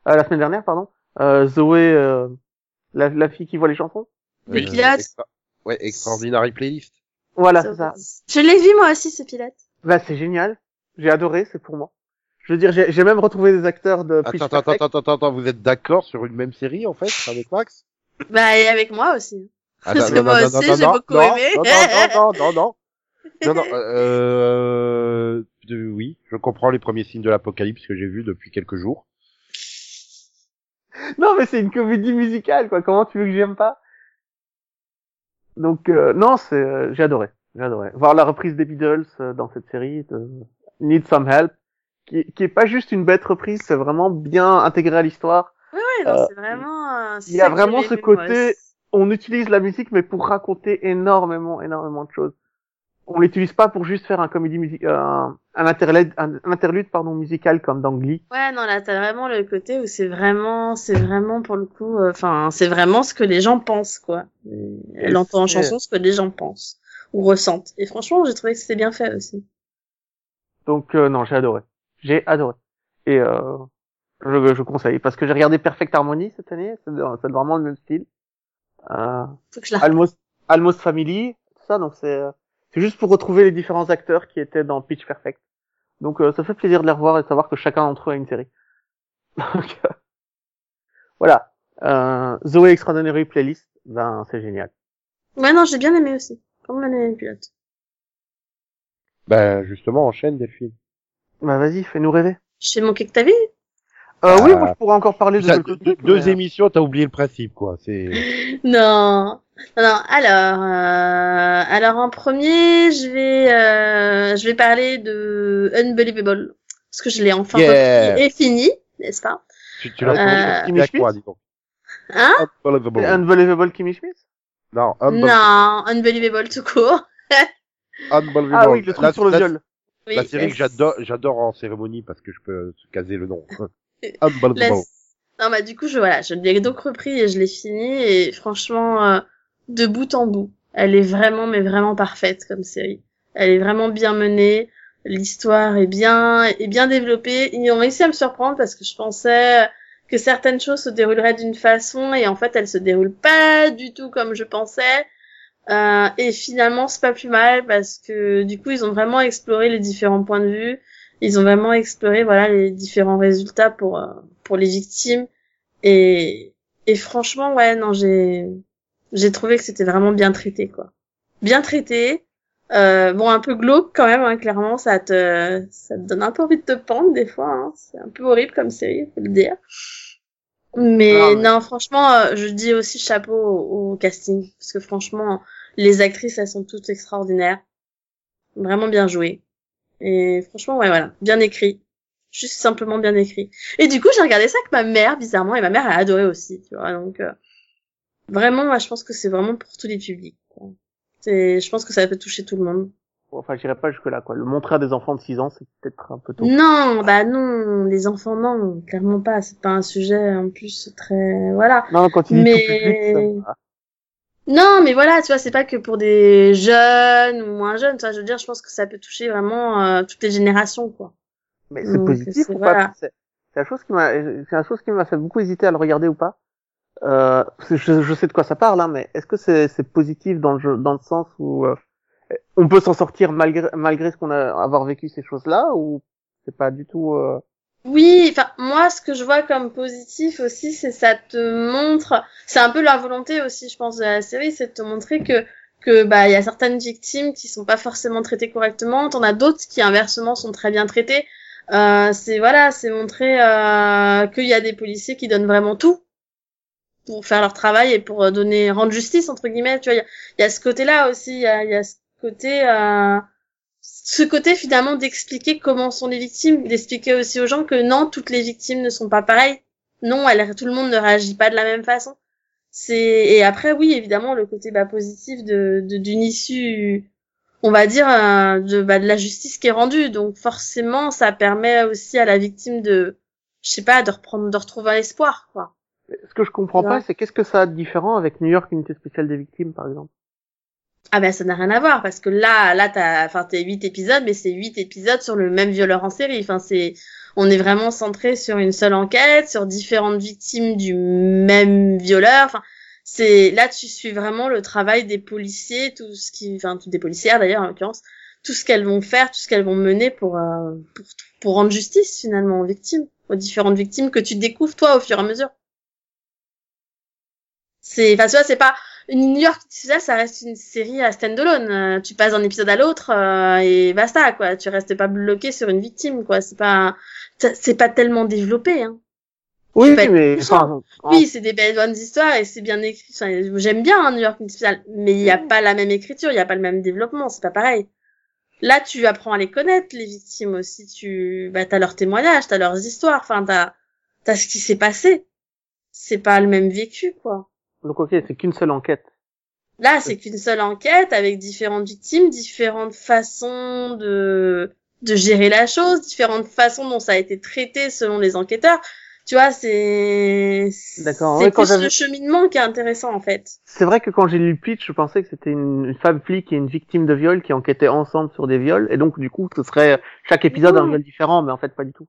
euh, la semaine dernière pardon. Euh, Zoé euh, la, la fille qui voit les chansons. Les euh, pilotes. extra- Ouais, Extraordinary Playlist. Voilà, c'est ça. Je l'ai vu moi aussi, ce pilote. Bah c'est génial. J'ai adoré, c'est pour moi. Je veux dire, j'ai j'ai même retrouvé des acteurs de Pitch Attends, attends, Perfect. attends, attends, attends, vous êtes d'accord sur une même série, en fait, avec Max? Bah, et avec moi aussi. Ah, Parce que moi aussi, j'ai beaucoup non, aimé. Non, non, non, non, non. Non, non, euh, de- oui, je comprends les premiers signes de l'apocalypse que j'ai vus depuis quelques jours. [LAUGHS] Non, mais c'est une comédie musicale, quoi. Comment tu veux que j'aime pas? Donc, euh, non, c'est, euh, j'ai adoré. J'ai adoré. Voir la reprise des Beatles euh, dans cette série, de Need Some Help, qui, qui est pas juste une bête reprise, c'est vraiment bien intégré à l'histoire. Ouais, non, Euh, c'est vraiment. euh, il y a vraiment ce côté- On utilise la musique, mais pour raconter énormément, énormément de choses. On l'utilise pas pour juste faire un comédie musique, un, un interlude, un, un interlude, pardon, musical comme dans Glee. Ouais, non, là, t'as vraiment le côté où c'est vraiment, c'est vraiment pour le coup, euh, enfin, c'est vraiment ce que les gens pensent, quoi. Euh, Elle entend en chanson ce que les gens pensent ou ressentent. Et franchement, j'ai trouvé que c'était bien fait aussi. Donc euh, non, j'ai adoré. J'ai adoré. Et euh, je, je conseille parce que j'ai regardé Perfect Harmony cette année, c'est vraiment le même style. Euh, Faut que je la. Almost, Almost Family, tout ça, donc c'est euh, c'est juste pour retrouver les différents acteurs qui étaient dans Pitch Perfect. Donc euh, ça fait plaisir de les revoir et de savoir que chacun d'entre eux a une série. [LAUGHS] Donc euh, voilà. Euh, Zoé Extraordinary Playlist, ben c'est génial. Ouais, non, j'ai bien aimé aussi. Comme bien aimé le pilote? Ben, justement, enchaîne, Delphine. Bah vas-y, fais-nous rêver. Je fais mon que t'as vu Euh, oui, moi je pourrais encore parler de Ça, deux, trucs, deux mais, euh, émissions, t'as oublié le principe, quoi. C'est, [LAUGHS] Non. Non, non. Alors, euh, alors en premier, je vais, euh, je vais parler de Unbelievable parce que je l'ai enfin Yeah. et fini, n'est-ce pas? Tu, tu l'as Euh, avec quoi, dis donc. Hein? Unbelievable. Unbelievable Kimmy Schmidt? Non, unbelievable. Non, Unbelievable tout court. [LAUGHS] Unbelievable. Ah oui, le truc La- sur le la- viol. Oui, La série la- que j'adore, j'adore en cérémonie parce que je peux caser le nom. [LAUGHS] la- Unbelievable. Non, bah du coup, je voilà, je l'ai donc repris et je l'ai fini et franchement, euh, de bout en bout, elle est vraiment, mais vraiment parfaite comme série. Elle est vraiment bien menée, l'histoire est bien, est bien développée. Ils ont réussi à me surprendre parce que je pensais que certaines choses se dérouleraient d'une façon et en fait, elles se déroulent pas du tout comme je pensais. Euh, et finalement, c'est pas plus mal parce que du coup, ils ont vraiment exploré les différents points de vue. Ils ont vraiment exploré voilà les différents résultats pour euh, pour les victimes et et franchement ouais non j'ai j'ai trouvé que c'était vraiment bien traité quoi bien traité Euh, bon, un peu glauque quand même, hein, clairement, ça te, ça te donne un peu envie de te pendre des fois. Hein. C'est un peu horrible comme série, faut le dire. Mais Ah, non, franchement, euh, je dis aussi chapeau au, au casting, parce que franchement, les actrices, elles sont toutes extraordinaires, vraiment bien jouées. Et franchement, ouais, voilà, bien écrit, juste simplement bien écrit. Et du coup, j'ai regardé ça avec ma mère, bizarrement, et ma mère a adoré aussi, tu vois. Donc, euh, vraiment, moi, je pense que c'est vraiment pour tous les publics. C'est, je pense que ça peut toucher tout le monde. Enfin, j'irai pas jusque là, quoi. Le montrer à des enfants de 6 ans, c'est peut-être un peu tôt. Non, bah non, les enfants, non, clairement pas. C'est pas un sujet en plus très, voilà. Non, quand tu dis Mais- tout public, ça... Non, mais voilà, tu vois, c'est pas que pour des jeunes ou moins jeunes, tu vois, je veux dire, je pense que ça peut toucher vraiment euh, toutes les générations, quoi. Mais c'est positif ou pas? voilà. C'est la chose qui m'a, c'est la chose qui m'a fait beaucoup hésiter à le regarder ou pas. Euh, je, je sais de quoi ça parle, hein, mais est-ce que c'est c'est positif dans le jeu, dans le sens où euh, on peut s'en sortir malgré malgré ce qu'on a avoir vécu ces choses-là ou c'est pas du tout. Euh... Oui, enfin, moi, ce que je vois comme positif aussi, c'est ça te montre, c'est un peu la volonté aussi, je pense, de la série, c'est de te montrer que, que, bah, il y a certaines victimes qui sont pas forcément traitées correctement, t'en as d'autres qui, inversement, sont très bien traitées. Euh, c'est, voilà, c'est montrer, euh, qu'il y a des policiers qui donnent vraiment tout pour faire leur travail et pour euh, donner, rendre justice, entre guillemets, tu vois, il y y a ce côté-là aussi, il y a, y a ce côté, euh, ce côté finalement d'expliquer comment sont les victimes, d'expliquer aussi aux gens que non, toutes les victimes ne sont pas pareilles. Non, elle, tout le monde ne réagit pas de la même façon. C'est et après oui évidemment le côté bah, positif de d'une issue, on va dire euh, de bah, de la justice qui est rendue. Donc forcément ça permet aussi à la victime de je sais pas de reprendre de retrouver l'espoir quoi. Ce que je comprends pas, c'est qu'est-ce que ça a de différent avec New York Unité spéciale des victimes, par exemple? Ah ben ça n'a rien à voir parce que là là t'as enfin t'es huit épisodes mais c'est huit épisodes sur le même violeur en série. Enfin c'est on est vraiment centré sur une seule enquête, sur différentes victimes du même violeur. Enfin c'est là tu suis vraiment le travail des policiers, tout ce qui enfin toutes des policières d'ailleurs en l'occurrence, tout ce qu'elles vont faire, tout ce qu'elles vont mener pour euh, pour pour rendre justice finalement aux victimes, aux différentes victimes que tu découvres toi au fur et à mesure. C'est enfin tu vois c'est pas une New York, tu sais, ça reste une série à stand-alone. Euh, tu passes d'un épisode à l'autre euh, et basta, quoi. Tu restes pas bloqué sur une victime, quoi. C'est pas, c'est pas tellement développé, hein. Oui, mais enfin, Oui, c'est des belles bonnes histoires et c'est bien écrit. Enfin, J'aime bien hein, New York Spécial, mais il y a pas la même écriture, il y a pas le même développement, c'est pas pareil. Là, tu apprends à les connaître, les victimes aussi. Tu, bah, t'as leurs témoignages, t'as leurs histoires. Enfin, t'as, t'as ce qui s'est passé. C'est pas le même vécu, quoi. Donc ok, c'est qu'une seule enquête. Là, c'est qu'une seule enquête avec différentes victimes, différentes façons de de gérer la chose, différentes façons dont ça a été traité selon les enquêteurs. Tu vois, c'est D'accord, c'est ouais, plus le cheminement qui est intéressant en fait. C'est vrai que quand j'ai lu le pitch, je pensais que c'était une, une femme flic et une victime de viol qui enquêtaient ensemble sur des viols, et donc du coup, ce serait chaque épisode un viol différent, mais en fait pas du tout.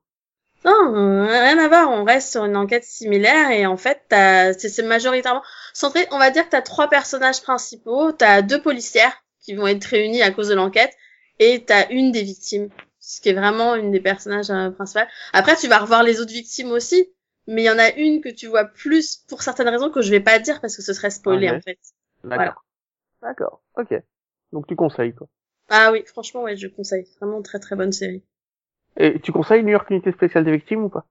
Non, euh, rien à voir. On reste sur une enquête similaire et en fait, c'est majoritairement centré. On va dire que t'as trois personnages principaux. T'as deux policières qui vont être réunies à cause de l'enquête et t'as une des victimes, ce qui est vraiment une des personnages euh, principales. Après, tu vas revoir les autres victimes aussi, mais il y en a une que tu vois plus pour certaines raisons que je vais pas dire parce que ce serait spoilé Ok. en fait. D'accord. Voilà. D'accord. Ok. Donc tu conseilles quoi. Ah oui, franchement, ouais, je conseille. Vraiment très très bonne série. Et tu conseilles New York Unité spéciale des victimes ou pas?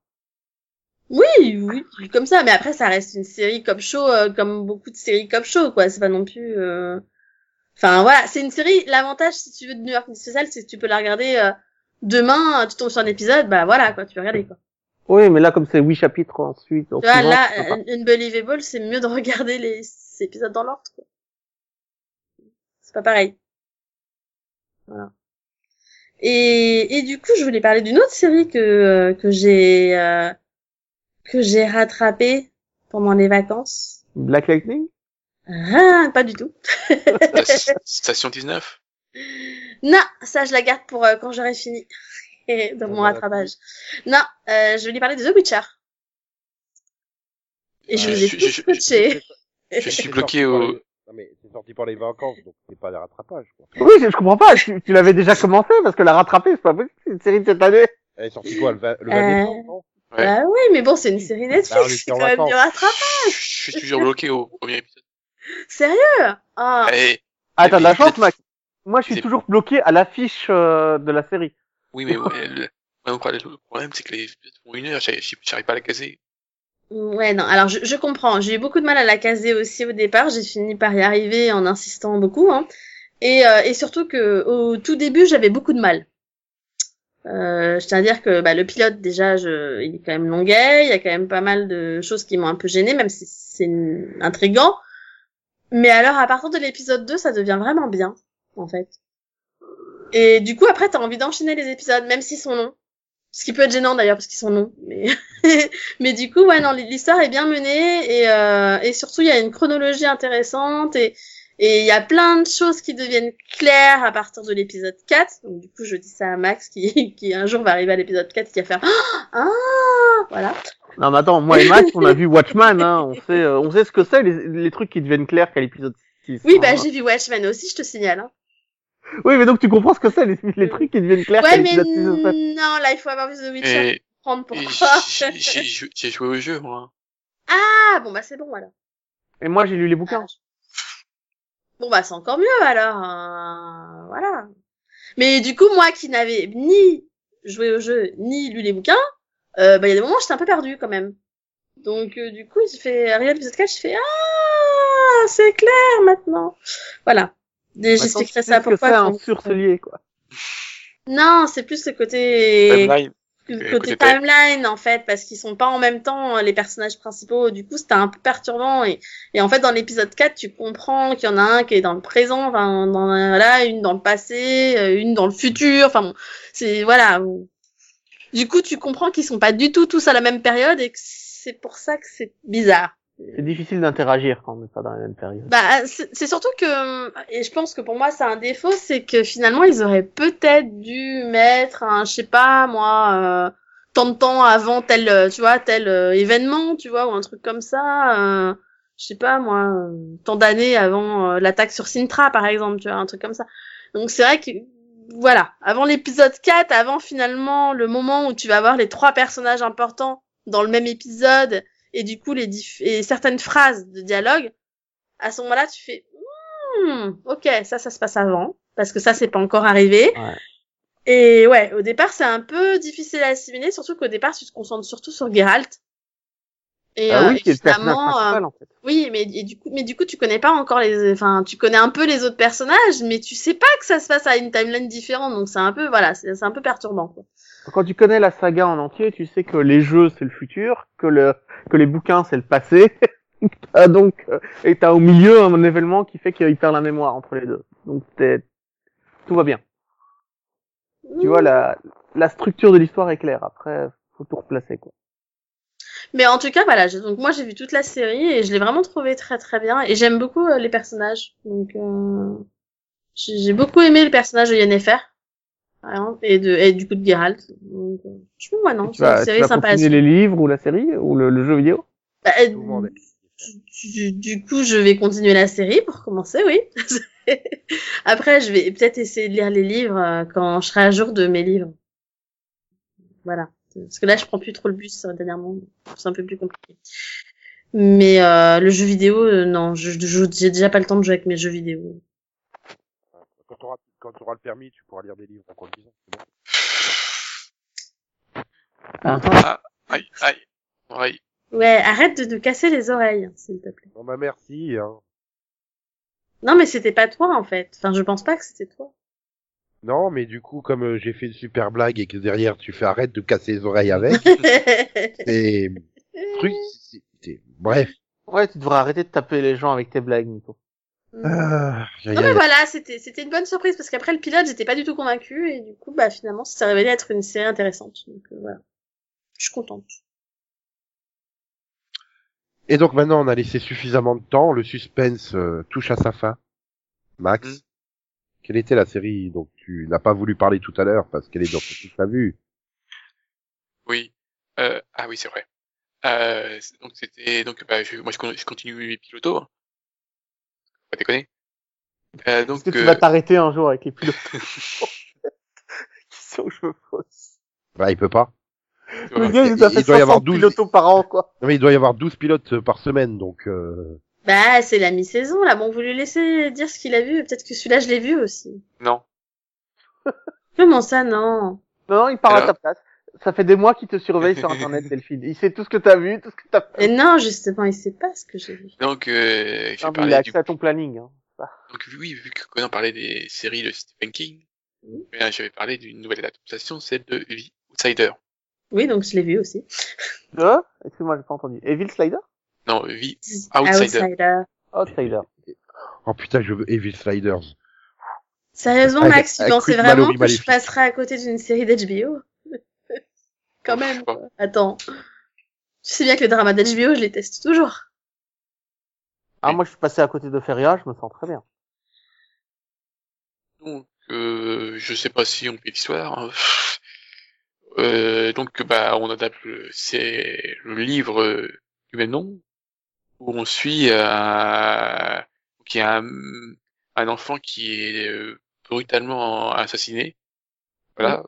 Oui, oui, comme ça. Mais après, ça reste une série cop show, euh, comme beaucoup de séries cop show, quoi. C'est pas non plus. euh, Enfin voilà, c'est une série. L'avantage, si tu veux, de New York Spécial, c'est que tu peux la regarder euh, demain. Tu tombes sur un épisode, bah voilà, quoi. Tu peux regarder, quoi. Oui, mais là comme c'est huit chapitres ensuite. Tu vois, là, euh, Unbelievable, c'est mieux de regarder les épisodes dans l'ordre, quoi. C'est pas pareil. Voilà. Et, et du coup, je voulais parler d'une autre série que euh, que j'ai euh, que j'ai rattrapée pendant les vacances. Black Lightning? Ah, pas du tout. Sta- Station [LAUGHS] 19. Non, ça je la garde pour euh, quand j'aurai fini [LAUGHS] de mon rattrapage. Non, euh, je voulais parler de The Witcher. Et je Euh, vous ai je- tous je- coachés. Je suis bloqué [LAUGHS] au... Non mais c'est sorti pour les vacances, donc c'est pas des rattrapages. Quoi. Oui, je, je comprends pas. Tu, tu l'avais déjà commencé parce que la rattraper, c'est pas possible. C'est une série de cette année. Elle est sortie quoi le 20, le Euh, 20 décembre non? Ouais. Ah oui, mais bon, c'est une série Bah, Netflix, était c'est quand même du rattrapage. Je suis toujours bloqué au premier épisode. Sérieux? Ah, Allez, Ah, t'as de la chance, Max. Moi, je suis toujours bloqué à l'affiche euh, de la série. Oui, mais ouais, le, problème, le problème, c'est que les épisodes font une heure, j'arrive j'arrive pas à la caser. Ouais, non, alors je, je comprends. J'ai eu beaucoup de mal à la caser aussi au départ. J'ai fini par y arriver en insistant beaucoup. Hein. Et, euh, et surtout que au tout début, j'avais beaucoup de mal. Euh, je tiens à dire que bah, le pilote, déjà, il est quand même longuet. Il y a quand même pas mal de choses qui m'ont un peu gêné, même si c'est intriguant. Mais alors, à partir de l'épisode 2, ça devient vraiment bien, en fait. Et du coup, après, t'as envie d'enchaîner les épisodes, même s'ils sont longs. Ce qui peut être gênant d'ailleurs, parce qu'ils sont longs. Mais, [LAUGHS] mais du coup, ouais, non, l'histoire est bien menée et, euh, et surtout, il y a une chronologie intéressante et et il y a plein de choses qui deviennent claires à partir de l'épisode 4. Donc du coup, je dis ça à Max qui, [LAUGHS] qui un jour va arriver à l'épisode 4 et qui va faire [GASPS] ah voilà. Non, mais attends, moi et Max, on a vu Watchman, hein, on sait, euh, on sait ce que c'est, les, les trucs qui deviennent clairs qu'à l'épisode 6. Oui, hein. bah j'ai vu Watchmen aussi, je te signale. Hein. Oui, mais donc tu comprends ce que c'est, les, les trucs qui deviennent clairs Ouais, mais l'épisode 6 ou 7. non, là, il faut avoir vu The Witcher Et, pour comprendre pourquoi. j'ai- j'ai jou- j'ai joué au jeu, moi. ah, bon, bah c'est bon alors. Et moi, j'ai lu les bouquins. Bon bah c'est encore mieux alors. euh, voilà. Mais du coup moi qui n'avais ni joué au jeu ni lu les bouquins, euh, bah il y a des moments où j'étais un peu perdue quand même. Donc euh, du coup j'ai fait arrivé à l'épisode 4, je fais ah c'est clair maintenant. Voilà. Et J'expliquerai ça pourquoi. c'est un surcelier, quoi. Non, c'est plus le côté Timeline. le côté côté time. timeline en fait parce qu'ils sont pas en même temps euh, les personnages principaux du coup c'était un peu perturbant et, et en fait dans l'épisode 4 tu comprends qu'il y en a un qui est dans le présent enfin dans voilà une dans le passé euh, une dans le futur enfin bon c'est voilà du coup tu comprends qu'ils sont pas du tout tous à la même période et que c'est pour ça que c'est bizarre C'est difficile d'interagir quand on n'est pas dans la même période. bah, c'est surtout que, et je pense que pour moi c'est un défaut, c'est que finalement ils auraient peut-être dû mettre un, je sais pas moi, euh, tant de temps avant tel, euh, tu vois, tel euh, événement, tu vois, ou un truc comme ça, euh, je sais pas moi, euh, tant d'années avant l'attaque sur Sintra par exemple, tu vois, un truc comme ça. Donc c'est vrai que, voilà, avant l'épisode 4, avant finalement le moment où tu vas avoir les trois personnages importants dans le même épisode et du coup les diff- et certaines phrases de dialogue, à ce moment-là tu fais Hmm, ok ça ça se passe avant parce que ça c'est pas encore arrivé. Ouais. Et ouais, au départ c'est un peu difficile à assimiler, surtout qu'au départ tu te concentres surtout sur Geralt. Et, Ah euh, oui, et qui est le personnage finalement, euh, en fait. oui, mais et du coup, mais du coup, tu connais pas encore les, enfin, tu connais un peu les autres personnages, mais tu sais pas que ça se passe à une timeline différente, donc c'est un peu, voilà, c'est un peu perturbant. Quoi. Quand tu connais la saga en entier, tu sais que les jeux c'est le futur, que le que les bouquins c'est le passé. [LAUGHS] Donc euh, et t'as au milieu un événement qui fait qu'il perd la mémoire entre les deux. Donc tout va bien. Tu vois la la structure de l'histoire est claire. Après faut tout replacer quoi. Mais en tout cas, voilà. Donc moi, j'ai vu toute la série et je l'ai vraiment trouvé très très bien. Et j'aime beaucoup euh, les personnages. Donc euh, j'ai beaucoup aimé le personnage de Yennefer, et de et du coup de Geralt. Donc, euh, je trouve, ouais, non, tu c'est une vas, tu série sympa. suivre. les livres ou la série ou le, le jeu vidéo. Bah, euh, du, du- du coup, je vais continuer la série pour commencer, oui. [LAUGHS] Après, je vais peut-être essayer de lire les livres euh, quand je serai à jour de mes livres. Voilà. Parce que là, je prends plus trop le bus dernièrement. C'est un peu plus compliqué. Mais euh, le jeu vidéo, euh, non, je, je- j'ai déjà pas le temps de jouer avec mes jeux vidéo. Quand tu auras, le permis, tu pourras lire des livres en conduisant. bon. Ah, aïe, aïe. Ouais. Ouais, arrête de, de casser les oreilles, s'il te plaît. Non, bah merci. Hein. Non, mais c'était pas toi, en fait. Enfin, je pense pas que c'était toi. Non, mais du coup, comme euh, j'ai fait une super blague et que derrière tu fais arrête de casser les oreilles avec, [LAUGHS] et truc, c'est- c'est- bref. Ouais, tu devrais arrêter de taper les gens avec tes blagues, Nico. Ah, aïe, Non mais voilà, c'était c'était une bonne surprise parce qu'après le pilote, j'étais pas du tout convaincue et du coup bah finalement ça s'est révélé être une série intéressante. Donc euh, voilà. Je suis contente. Et donc maintenant, on a laissé suffisamment de temps. Le suspense euh, touche à sa fin. Max, Mm. quelle était la série dont tu n'as pas voulu parler tout à l'heure parce qu'elle est dans ce que tu as vu? Oui. Euh, ah oui, c'est vrai. Euh, c'est- donc c'était donc bah je, moi je, con- je continue mes pilotos. hein. Pas déconner. Euh, donc Est-ce que tu euh, vas t'arrêter un jour avec les pilotes [LAUGHS] [LAUGHS] qui sont cheveux fausses? Bah, il peut pas. Le gars, il a il doit y avoir 60 12. pilotos par an, quoi. Non, mais il doit y avoir 12 pilotes euh, par semaine, donc euh... Bah c'est la mi-saison, là. Bon, vous lui laissez dire ce qu'il a vu. Peut-être que celui-là, je l'ai vu aussi. Non. Comment ça, non? Non, non, il parle Alors à ta place. Ça fait des mois qu'il te surveille sur [LAUGHS] Internet, Delphine. Il sait tout ce que t'as vu, tout ce que t'as fait. non, justement, il sait pas ce que j'ai vu. Donc, euh, j'ai Non, mais il a parlé du... accès à ton planning. Hein. Donc, oui, vu que Conan parlait des séries de Stephen King, euh, j'avais parlé d'une nouvelle adaptation, celle de The Outsider. Oui, donc je l'ai vu aussi. De? Excuse-moi, j'ai pas entendu. Evil Slider? Non, The Outsider. Outsider. Oh putain, je veux Evil Sliders. Sérieusement, Max, tu pensais vraiment que je passerais à côté d'une série d'HBO Quand même. pas. quoi. Attends. Tu sais bien que le drama d'HBO, je les teste toujours. Ah, moi, je suis passé à côté de Feria, je me sens très bien. Donc, euh, je sais pas si on fait l'histoire. hein. Euh, donc, bah, on adapte le, c'est le livre euh, du même nom, où on suit un, qui a un, un enfant qui est euh, brutalement assassiné. Voilà.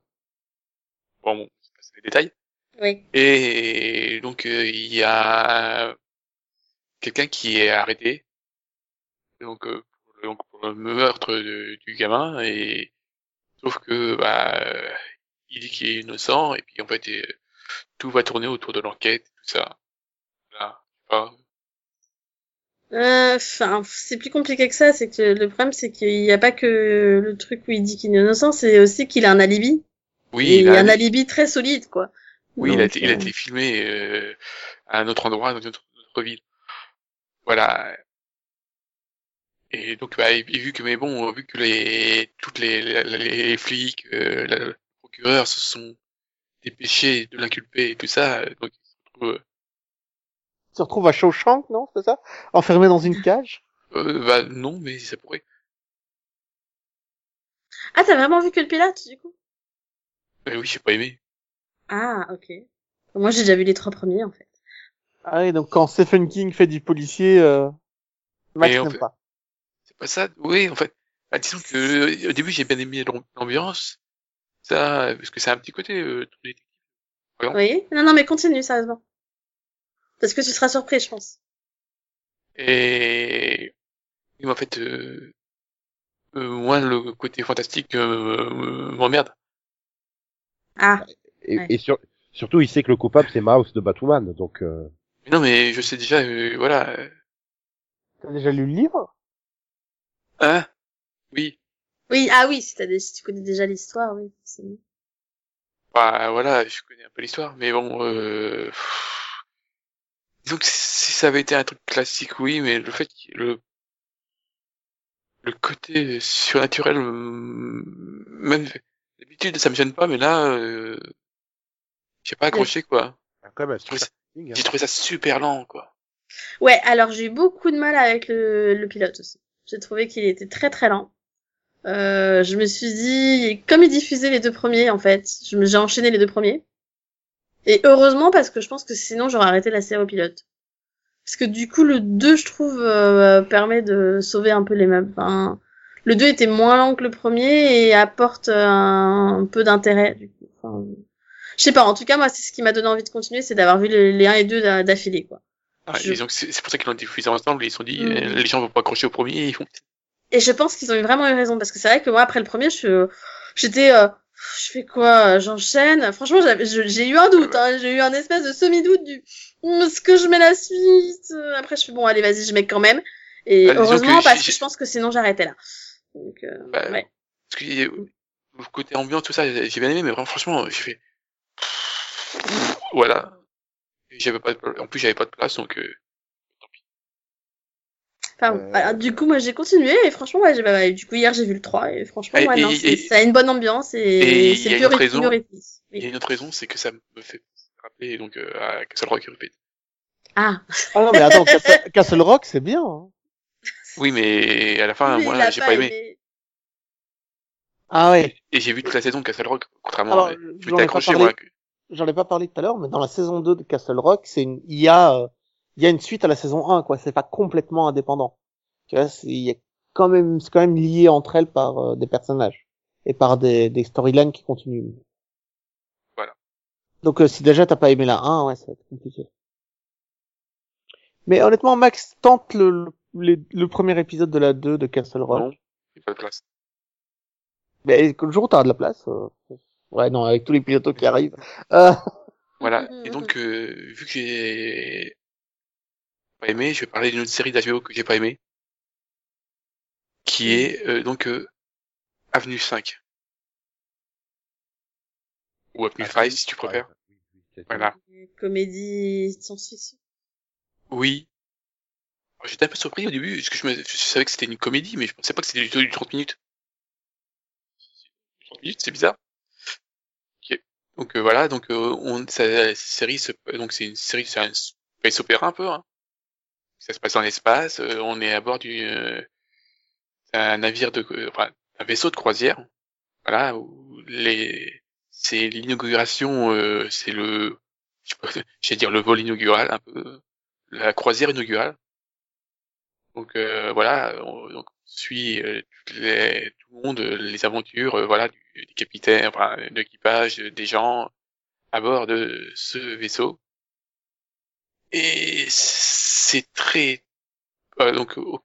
Bon, détails. Oui. Et donc, euh, il y a quelqu'un qui est arrêté. Donc, euh, pour, le, donc, pour le meurtre de- du gamin. Et sauf que, bah, il dit qu'il est innocent. Et puis, en fait, euh, tout va tourner autour de l'enquête, tout ça. Voilà. Euh, Enfin, c'est plus compliqué que ça. C'est que le problème, c'est qu'il n'y a pas que le truc où il dit qu'il est innocent, c'est aussi qu'il a un alibi. Oui, Et il a, un alibi très solide, quoi. oui, il a été, il a euh, été filmé euh, à un autre endroit, dans une autre, une autre ville. Voilà. Et donc, bah, et, et vu que, mais bon, vu que les, toutes les, les, les flics, euh, la- le procureur se sont dépêchés de l'inculper et tout ça, euh, donc ils se retrouvent, Tu te retrouves à Shawshank, non C'est ça? Enfermé dans une cage? Euh, bah non, mais ça pourrait. Ah, t'as vraiment vu que le pilote, du coup? Euh, oui, j'ai pas aimé. Ah, ok. Moi, j'ai déjà vu les trois premiers, en fait. Ah oui, donc quand Stephen King fait du policier, euh... Max Et n'aime fait- pas. C'est pas ça. Oui, en fait. Bah, disons que euh, au début j'ai bien aimé l'am- l'ambiance, ça, parce que c'est un petit côté euh. Oui Non, non, mais continue, sérieusement. Parce que tu seras surpris, je pense. Et mais en fait, euh, euh, moi le côté fantastique euh, m'emmerde. Ah, Et, Ouais. et sur- surtout, il sait que le coupable, c'est Mouse de Batwoman, donc... Euh... Mais non, mais je sais déjà, euh, voilà. euh, T'as déjà lu le livre? Hein? Oui. oui, ah oui, si, t'as des... si tu connais déjà l'histoire, oui. c'est bon. Bah voilà, je connais un peu l'histoire, mais bon. Euh... Disons que si ça avait été un truc classique, oui, mais le fait que le le côté surnaturel, euh, même d'habitude ça me gêne pas, mais là, euh... j'ai pas accroché quoi. C'est hein. J'ai trouvé ça super lent quoi. Ouais, alors j'ai eu beaucoup de mal avec le, le pilote aussi. J'ai trouvé qu'il était très très lent. Euh, je me suis dit, comme il diffusait les deux premiers, en fait, je me- j'ai enchaîné les deux premiers. Et heureusement, parce que je pense que sinon j'aurais arrêté la série au pilote. Parce que du coup, le 2, je trouve, euh, permet de sauver un peu les meubles. Enfin, le 2 était moins lent que le premier et apporte un, un peu d'intérêt. Du coup. Enfin, je sais pas, en tout cas, moi, c'est ce qui m'a donné envie de continuer, c'est d'avoir vu les, les 1 et 2 d'a- d'affilée, quoi. Ah, Je- et c'est pour ça qu'ils l'ont diffusé ensemble. Ils se sont dit, Mhm. euh, les gens vont pas accrocher au premier. Ils font... Et je pense qu'ils ont eu vraiment eu raison parce que c'est vrai que moi après le premier, je j'étais euh, je fais quoi J'enchaîne? Franchement, j'ai eu un doute. Hein, j'ai eu un espèce de semi-doute du est-ce que je mets la suite? Après, je fais bon, allez, vas-y, je mets quand même. Et Bah, heureusement que parce que je pense que sinon j'arrêtais là. Donc, euh, Bah, ouais. Parce que euh, le côté ambiance, tout ça, j'ai bien aimé, mais vraiment, franchement, j'ai fait. Voilà. Et J'avais pas de... En plus, j'avais pas de place, donc. Euh... Enfin, Euh, alors, du coup, moi j'ai continué et franchement, ouais, bah, du coup hier j'ai vu le 3 et franchement, Et- ouais, non, et- c'est- et- ça a une bonne ambiance et et c'est plus rythmique. Il y a une autre raison, c'est que ça me fait rappeler donc euh, à Castle Rock Repeat. Ah, Ah non, mais attends, [LAUGHS] Castle, Castle Rock, c'est bien. Hein. Oui, mais à la fin, il moi, j'ai pas aimé. Ah ouais. Et j'ai vu toute la saison de Castle Rock, contrairement Alors, à... j'en Je ai m'étais pas accroché, parlé. moi. J'en ai pas parlé tout à l'heure, mais dans la saison 2 de Castle Rock, c'est une, il y a, euh, il y a une suite à la saison 1, quoi. C'est pas complètement indépendant. Tu vois, c'est, il y a quand même, c'est quand même lié entre elles par euh, des personnages et par des, des storylines qui continuent. Voilà. Donc, euh, si déjà t'as pas aimé la 1, ouais, ça va être compliqué. Mais honnêtement, Max tente le, le, les- le premier épisode de la 2 de Castle Rock. Non, il n'y a pas de place. Mais le jour où t'auras de la place, euh, ouais, non, avec tous les pilotos qui arrivent. Euh, Voilà. [LAUGHS] Et donc, euh, vu que j'ai pas aimé, je vais parler d'une autre série d'HBO que j'ai pas aimé, qui est euh, donc euh, Avenue 5 ou Avenue 5 si tu préfères. Voilà. Comédie science-fiction. Oui. J'étais un peu surpris au début parce que je, me... je savais que c'était une comédie, mais je pensais pas que c'était du tout du 30 minutes. 30 minutes, c'est bizarre. Donc euh, voilà, donc euh, on, ça, la série, se... donc c'est une série, c'est un space opéra un peu. Hein. Ça se passe dans l'espace. euh, on est à bord du euh, un navire de, euh, enfin, un vaisseau de croisière. Voilà, où les, c'est l'inauguration, euh, c'est le, je sais [LAUGHS] j'allais dire le vol inaugural, un peu la croisière inaugurale. Donc euh, voilà, on, donc, on suit euh, les, tout le monde, euh, les aventures, voilà, du, des capitaines, enfin, de l'équipage, des gens à bord de ce vaisseau. Et c'est très donc au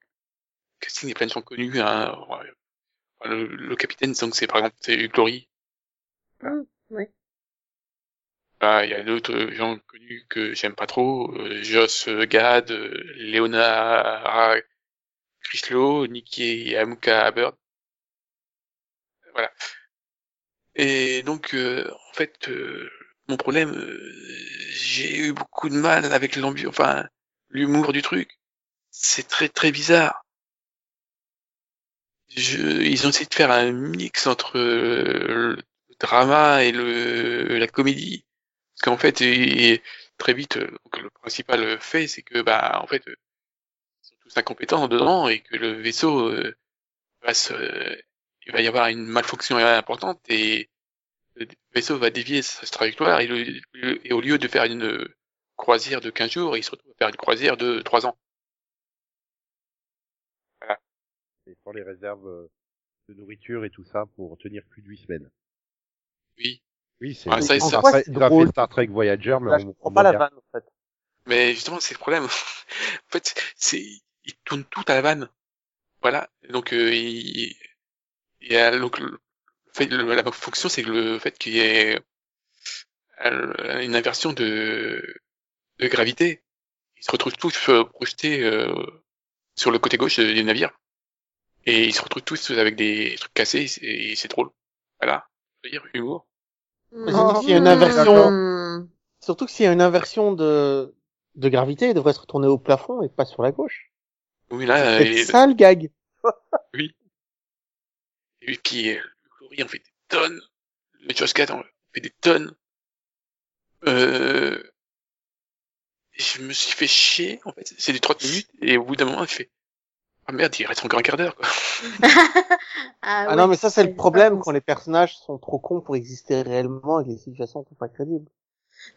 casting, a plein de gens connus. Hein, le, le capitaine, donc c'est par exemple c'est Hugh Laurie. ouais. Ah, Il y a d'autres gens connus que j'aime pas trop, euh, Joss Gad, euh, Leona Crislo, Nikki Amuka Bird. Voilà. Et donc, euh, en fait, euh, mon problème, euh, j'ai eu beaucoup de mal avec l'ambiance, enfin, l'humour du truc. C'est très très bizarre. Je, ils ont essayé de faire un mix entre euh, le drama et le la comédie. Parce qu'en fait, et, très vite, euh, donc, le principal fait, c'est que, bah, en fait, euh, ils sont tous incompétents dedans et que le vaisseau euh, va se, il va y avoir une malfonction importante et le vaisseau va dévier sa trajectoire et, le- et au lieu de faire une croisière de 15 jours, il se retrouve à faire une croisière de 3 ans. Et sans les réserves euh, de nourriture et tout ça pour tenir plus de huit semaines. Oui. Oui, c'est Ah, ça, ça- Trek- c'est il a drôle. Star Trek Voyager, mais là, on, on pas la vanne, en fait. Mais justement, c'est le problème. [LAUGHS] en fait, c'est, ils tournent tout à la vanne. Voilà. Donc, euh, il, il y a, donc, le fait, le- la fonction, c'est le fait qu'il y ait euh, une inversion de, de gravité. Ils se retrouvent tous euh, projetés euh, sur le côté gauche des navires. Et ils se retrouvent tous avec des trucs cassés et c'est drôle. Voilà. Je veux dire, humour. Surtout qu'il y a une inversion. Hmm. Surtout que s'il y a une inversion de, de gravité, il devrait se retourner au plafond et pas sur la gauche. Oui, là, C'est et- ça le gag. [LAUGHS] Et puis, le Glory en fait des tonnes. Le Gad en fait des tonnes. Euh... et Je me suis fait chier, en fait. C'est du 30 minutes, et au bout d'un moment, je fais, ah merde, il reste encore un quart d'heure, quoi. [LAUGHS] ah, Ah ouais, non, mais ça c'est le problème quand les personnages sont trop cons pour exister réellement et que les situations sont pas crédibles.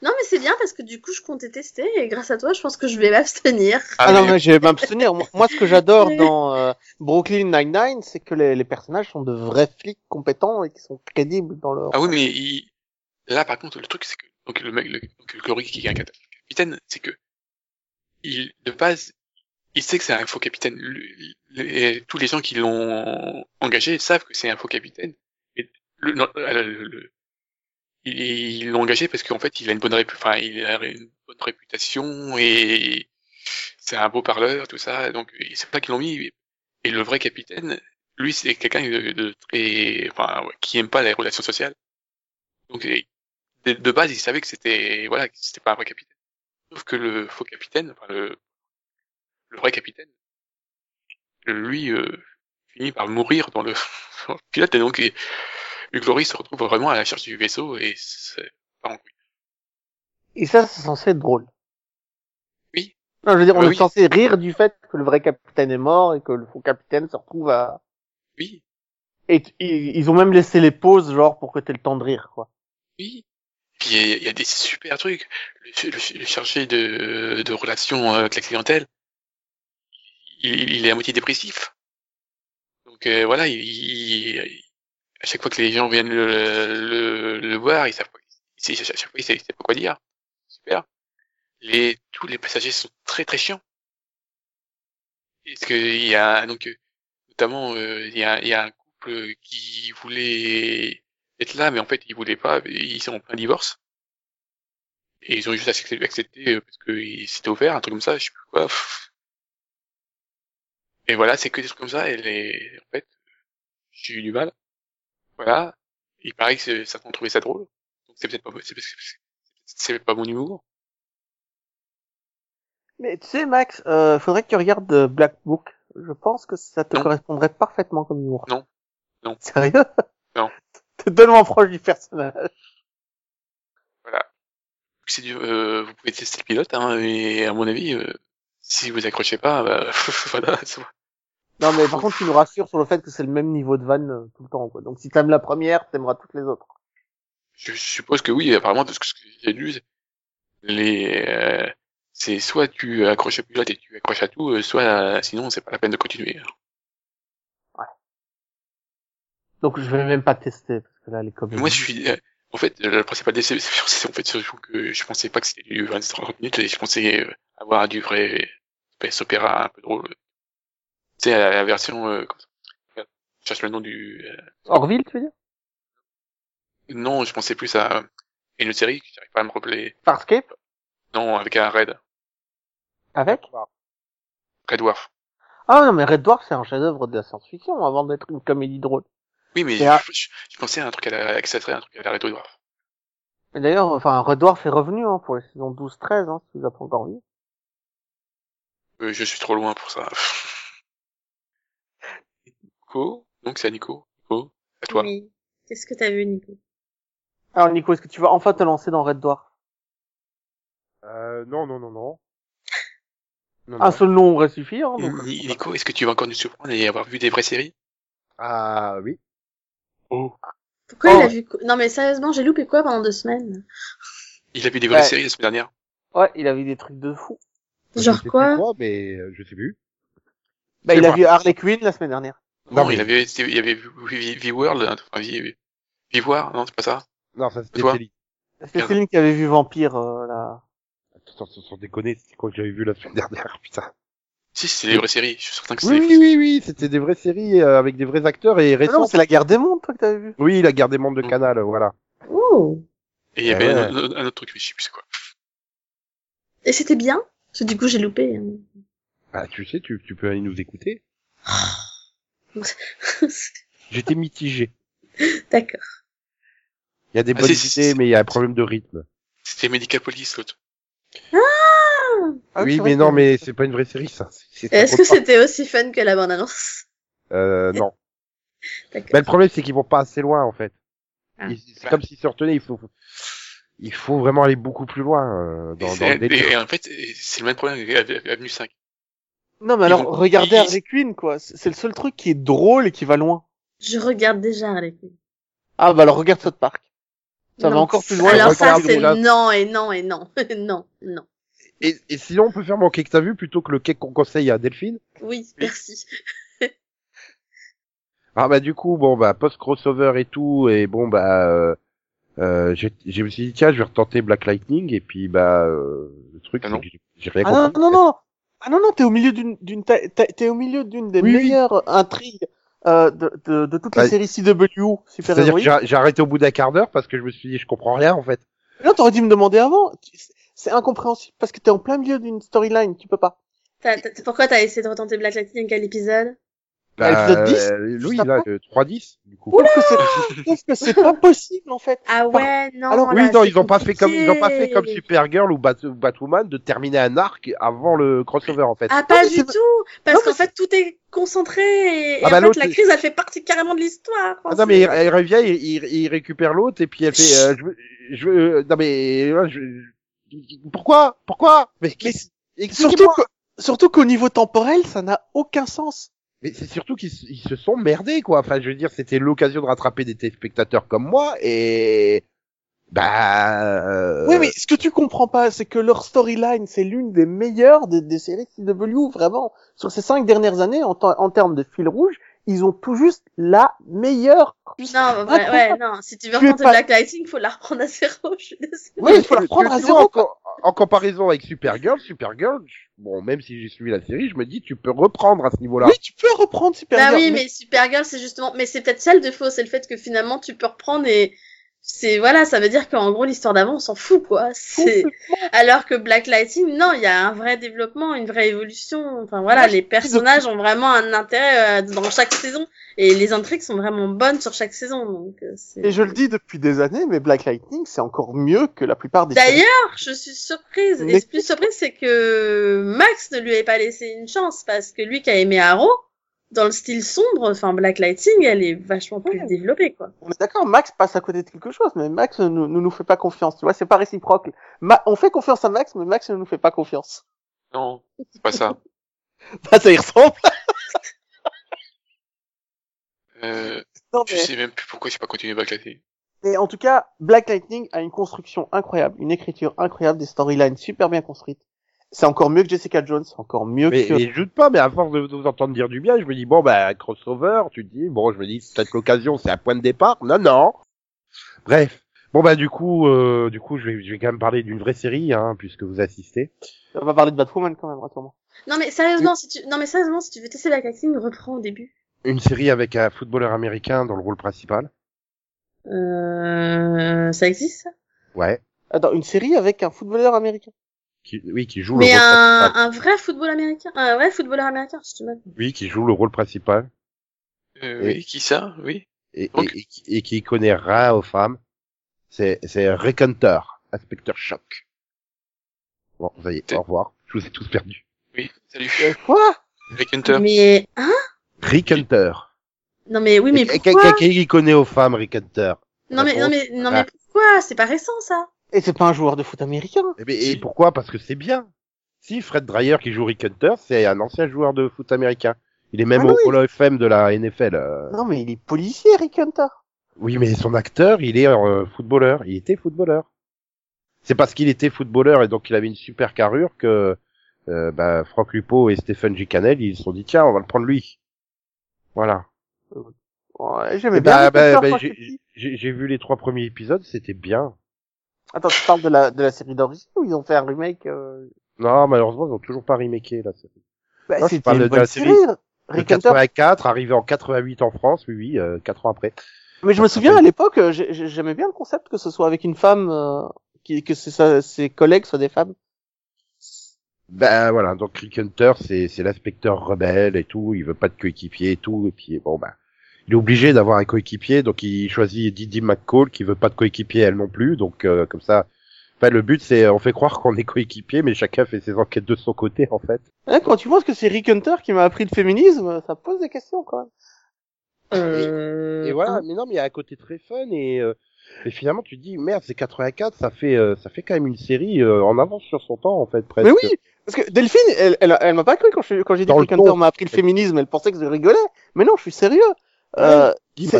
Non, mais c'est bien parce que du coup, je comptais tester et grâce à toi, je pense que je vais m'abstenir. Ah, non, mais- je vais m'abstenir. Moi, ce que j'adore [LAUGHS] dans euh, Brooklyn Nine-Nine, c'est que les, les personnages sont de vrais flics compétents et qui sont crédibles dans leur... Ah oui, mais il... là, par contre, le truc, c'est que, donc, le mec, le, donc, le est un cat- capitaine, c'est que, il, de base, il sait que c'est un faux capitaine. Tous les gens qui l'ont engagé savent que c'est un faux capitaine. Et le, euh, ils l'ont engagé parce qu'en fait, il a une bonne enfin, il a une bonne réputation et c'est un beau parleur, tout ça. Donc, c'est pas qu'ils l'ont mis. Et le vrai capitaine, lui, c'est quelqu'un de, très, enfin, qui aime pas les relations sociales. Donc, de, base, il savait que c'était, voilà, c'était pas un vrai capitaine. Sauf que le faux capitaine, enfin, le, le vrai capitaine, lui, euh, finit par mourir dans le, [LAUGHS] dans le pilote, et donc, et, se retrouve vraiment à la recherche du vaisseau, et c'est pas en couille. Et ça, c'est censé être drôle. Oui. Non, je veux dire, on Ah est oui. censé rire du fait que le vrai capitaine est mort et que le faux capitaine se retrouve à... Oui, Et ils ont même laissé les pauses, genre, pour que t'aies le temps de rire, quoi. oui. Puis il y, a- il y a des super trucs. Le, le- le chargé de, de relations euh, avec la clientèle, il, il est à moitié dépressif. Donc euh, voilà, il, il- à chaque fois que les gens viennent le, le, le voir, ils savent, il sait- à il il pas quoi dire. Super. Les, tous les passagers sont très très chiants. Est-ce qu'il y a donc euh, notamment euh, il y a il y a un couple qui voulait être là, mais en fait ils voulaient pas, ils sont en plein divorce. Et ils ont juste accepté, euh, parce que il- c'était offert, un truc comme ça, je sais plus quoi. Et voilà, c'est que des trucs comme ça. Et les... en fait, j'ai eu du mal. Voilà. Il paraît que certains ont trouvé ça drôle. Donc c'est peut-être pas, c'est parce que c'est- pas mon humour. Mais tu sais, Max, euh, faudrait que tu regardes euh, Black Book. Je pense que ça te Non. correspondrait parfaitement comme humour. Non. Non. Sérieux? Non. [LAUGHS] T'es tellement proche du personnage. Voilà. C'est du, euh, vous pouvez tester le pilote, hein, et à mon avis, euh, si vous accrochez pas, bah, [LAUGHS] voilà. c'est. Non, mais par contre, tu nous rassures sur le fait que c'est le même niveau de vanne euh, tout le temps, quoi. Donc si t'aimes la première, t'aimeras toutes les autres. Je suppose que oui, apparemment, de ce que j'ai lu, les, euh, c'est soit tu accroches au pilote et tu accroches à tout, euh, soit euh, sinon c'est pas la peine de continuer. Donc je vais même pas tester, parce que là, les comédies... Moi, je suis, euh, en fait, le principal déception, c'est en fait surtout que je pensais pas que c'était du 20-30 minutes, et je pensais avoir du vrai space opéra un peu drôle. Tu sais, la, la version, euh, je cherche le nom du, euh, Orville, tu veux dire? Non, je pensais plus à une autre série que j'arrive pas à me rappeler. Farscape? Non, avec un Red. Avec? Red Dwarf. Ah non, mais Red Dwarf, c'est un chef-d'œuvre de la science-fiction avant d'être une comédie drôle. Oui, mais C'est je, un- je, je pensais à un truc à la, serait un truc à la Red Dwarf. Mais d'ailleurs, enfin, Red Dwarf est revenu hein, pour les saisons 12-13, hein, si vous avez pas encore vu. Euh, je suis trop loin pour ça. [LAUGHS] Nico Donc c'est à Nico. Nico, à toi. Oui. Qu'est-ce que t'as vu, Nico? Alors Nico, est-ce que tu vas enfin te lancer dans Red Dwarf? Euh, non, non, non, non. [LAUGHS] Non, Un non. seul nom aurait suffi, hein, donc... Ni- Nico, est-ce que tu vas encore nous surprendre et avoir vu des vraies séries? Ah oui. Oh. Pourquoi Oh. il a vu quoi? Non mais sérieusement, j'ai loupé quoi pendant deux semaines? Il a vu des vraies Ouais. séries la semaine dernière. Ouais, il a vu des trucs de fou. Genre Je sais quoi? plus mais euh, je sais plus. Bah, C'est il a vu Harley Quinn la semaine dernière. Non, il avait, il avait vu V- V-World, enfin, V- V-Voir, non, c'est pas ça? Non, ça c'était Céline. C'est. Céline qui avait vu Vampire, euh, là? Attends, sans, sans déconner, c'est quoi que j'avais vu la semaine dernière, [LAUGHS] putain. Si, c'est des vraies séries. Je suis certain que c'est Oui, oui, oui, oui, c'était des vraies séries euh, avec des vrais acteurs et Ah non, c'est la guerre des mondes, toi, que t'avais vu? Oui, la guerre des mondes de Mm. Canal, voilà. Oh Et il y Ah avait ouais. un, un- un autre truc, mais je sais plus c'est quoi. Et c'était bien? Parce que du coup, j'ai loupé. hein. Ah, tu sais, tu, tu peux aller nous écouter. [LAUGHS] J'étais mitigé. D'accord. Il y a des Ah, bonnes idées, mais il y a un problème de rythme. C'était Medicapolis, l'autre. Ah oui, c'est mais non, mais c'est pas une vraie série, ça. C'est- c'est- Est-ce que c'était aussi fun que la bande-annonce Euh, non. [LAUGHS] D'accord. Mais le problème, c'est qu'ils vont pas assez loin, en fait. Ah. Ils- C'est Bah. comme s'ils se retenaient, il faut, il faut vraiment aller beaucoup plus loin, euh, Et, dans, dans c'est- le délire. et en fait, c'est le même problème avec Avenue 5. Non, mais alors, regardez Harley Quinn, quoi. C'est le seul truc qui est drôle et qui va loin. Je regarde déjà Harley Quinn. Ah, bah alors, regarde South Park. Ça va Non. encore plus loin. Alors et ça, c'est non et non et non. [LAUGHS] non, non. Et, et sinon, on peut faire mon cake que t'as vu plutôt que le cake qu'on conseille à Delphine. Oui, merci. [LAUGHS] Ah bah du coup, bon bah post crossover et tout, et bon bah euh, euh, j'ai- je me suis dit tiens, je vais retenter Black Lightning et puis bah euh, le truc Ah c'est non. que j'ai- rien Ah non, non, non. Ah non, non, t'es au milieu d'une, d'une, t'es au milieu d'une des Oui, oui. meilleures intrigues, euh, de, de, de toute la Bah, série CW, super C'est-à-dire que j'ai j'ai arrêté au bout d'un quart d'heure parce que je me suis dit je comprends rien en fait. Non, t'aurais dû me demander avant. C'est incompréhensible parce que t'es en plein milieu d'une storyline, tu peux pas. T'as- t'as- pourquoi t'as essayé de retenter Black Lightning Quel épisode Bah, 10, euh, oui là après. le 3-10 du coup. Sauf que c'est, [LAUGHS] sauf que c'est pas possible, en fait. Ah ouais, non. Alors là, oui non ils ont pas fait comme ils ont pas fait comme Supergirl ou Bat Batwoman de terminer un arc avant le crossover en fait. Ah, pas du tout Parce qu'en fait, tout est concentré et, et Ah bah, en fait, l'autre, la crise, elle fait partie carrément de l'histoire. Ah non mais il, il revient, il, il, il récupère l'autre et puis elle fait, euh, je veux, je veux, euh, non mais, euh, je, pourquoi, pourquoi, mais, Mais surtout qu'au niveau temporel, ça n'a aucun sens. Mais c'est surtout qu'ils se sont merdés quoi. Enfin, je veux dire, c'était l'occasion de rattraper des téléspectateurs comme moi et bah. euh, Oui, mais ce que tu comprends pas, c'est que leur storyline, c'est l'une des meilleures des, des séries CW, vraiment. Sur ces cinq dernières années, en, en termes de fil rouge, ils ont tout juste la meilleure. Non, [LAUGHS] ouais, ouais, non. Si tu veux retenter pas- Black Lightning, faut la reprendre à zéro. Je suis désolée. Oui, il faut la reprendre à zéro, en comparaison avec Supergirl, Supergirl, je- bon, même si j'ai suivi la série, je me dis, tu peux reprendre à ce niveau-là. Oui, tu peux reprendre Supergirl. Bah oui, mais Supergirl, c'est justement, mais c'est peut-être ça le défaut, c'est le fait que finalement tu peux reprendre et c'est voilà, ça veut dire qu'en gros l'histoire d'avant on s'en fout quoi. C'est alors que Black Lightning, non, il y a un vrai développement, une vraie évolution. Enfin voilà, les personnages ont vraiment un intérêt euh, dans chaque saison et les intrigues sont vraiment bonnes sur chaque saison. Donc euh, Et je le dis depuis des années, mais Black Lightning, c'est encore mieux que la plupart des. D'ailleurs, je suis surprise. Mais- Et plus surprise, c'est que Max ne lui avait pas laissé une chance parce que lui qui a aimé Arrow, dans le style sombre, enfin Black Lightning, elle est vachement plus Ouais. développée quoi. On est d'accord, Max passe à côté de quelque chose, mais Max ne nous, nous, nous fait pas confiance. Tu vois, c'est pas réciproque. Ma- on fait confiance à Max, mais Max ne nous fait pas confiance. Non, c'est pas ça. [LAUGHS] Bah, ça y ressemble. Euh, Non, je sais même plus pourquoi j'ai pas continué Black Lightning. Mais en tout cas, Black Lightning a une construction incroyable, une écriture incroyable, des storylines super bien construites. C'est encore mieux que Jessica Jones, c'est encore mieux Mais, que... mais je doute pas, mais à force de, vous entendre dire du bien, je me dis, bon, bah, crossover, tu te dis, bon, je me dis, c'est peut-être l'occasion, c'est un point de départ. Non, non. Bref. Bon, bah, du coup, euh, du coup, je vais, je vais quand même parler d'une vraie série, hein, puisque vous assistez. On va parler de Batwoman quand même, rassure-moi. Non mais sérieusement, si tu, non mais sérieusement, si tu veux tester Black Lightning, reprends au début. Une série avec un footballeur américain dans le rôle principal. Euh, ça existe ça? Ouais. Attends, une série avec un footballeur américain? Qui, oui, qui joue Mais le rôle un, principal. un vrai football américain, un vrai footballeur américain, si tu veux. Oui, qui joue le rôle principal. Euh, Et- oui, qui ça? Oui. Et, Donc- et, et qui- et qui connaît rien aux femmes. C'est, c'est Rick Hunter, inspecteur choc. Bon, ça y est, au revoir. Je vous ai tous perdus. Oui, salut. Euh, quoi? Rick Hunter. Mais hein? Rick Hunter. Non mais oui, mais pourquoi? Qui qui connaît aux femmes, Rick Hunter Non mais non mais non Ah. mais pourquoi? C'est pas récent ça. Et c'est pas un joueur de foot américain. Eh ben, et pourquoi? Parce que c'est bien. Si Fred Dreyer qui joue Rick Hunter, c'est un ancien joueur de foot américain. Il est même Ah au oui. Hall of Fame de la NFL. euh. Non, mais il est policier, Rick Hunter. Oui, mais son acteur, il est euh, footballeur. Il était footballeur. C'est parce qu'il était footballeur et donc il avait une super carrure que euh, bah, Franck Lupo et Stephen G. Cannell, ils se sont dit tiens, on va le prendre lui. Voilà. Ouais, j'aimais Eh bien bah, bah, bah, j'ai vu les trois premiers épisodes, c'était bien. Attends, tu parles de la, de la série d'origine ou ils ont fait un remake euh... Non, malheureusement, ils ont toujours pas remaké la série. bah, Non, je parle une de bonne la série. série. De Rick Hunter. 84, arrivé en 88 en France, oui, oui, euh, quatre ans après. Mais je me souviens à l'époque, euh, j'ai- j'ai- j'aimais bien le concept que ce soit avec une femme, euh, qui, que sa- ses collègues soient des femmes. Ben voilà, donc Rick Hunter, c'est c'est l'inspecteur rebelle et tout, il veut pas de coéquipier et tout, et puis bon ben, il est obligé d'avoir un coéquipier, donc il choisit Didi McCall qui veut pas de coéquipier elle non plus, donc euh, comme ça, enfin le but c'est on fait croire qu'on est coéquipier, mais chacun fait ses enquêtes de son côté en fait. Hein, quand tu penses que c'est Rick Hunter qui m'a appris le féminisme, ça pose des questions quand même. Euh... Et voilà, mais non, mais il y a un côté très fun et, euh, et finalement tu te dis merde, c'est 84, ça fait euh, ça fait quand même une série euh, en avance sur son temps en fait presque. Mais oui, parce que Delphine, elle, elle, elle m'a pas cru quand je- quand j'ai dit que Hunter m'a appris le féminisme, elle pensait que je rigolais. Mais non, je suis sérieux. Euh,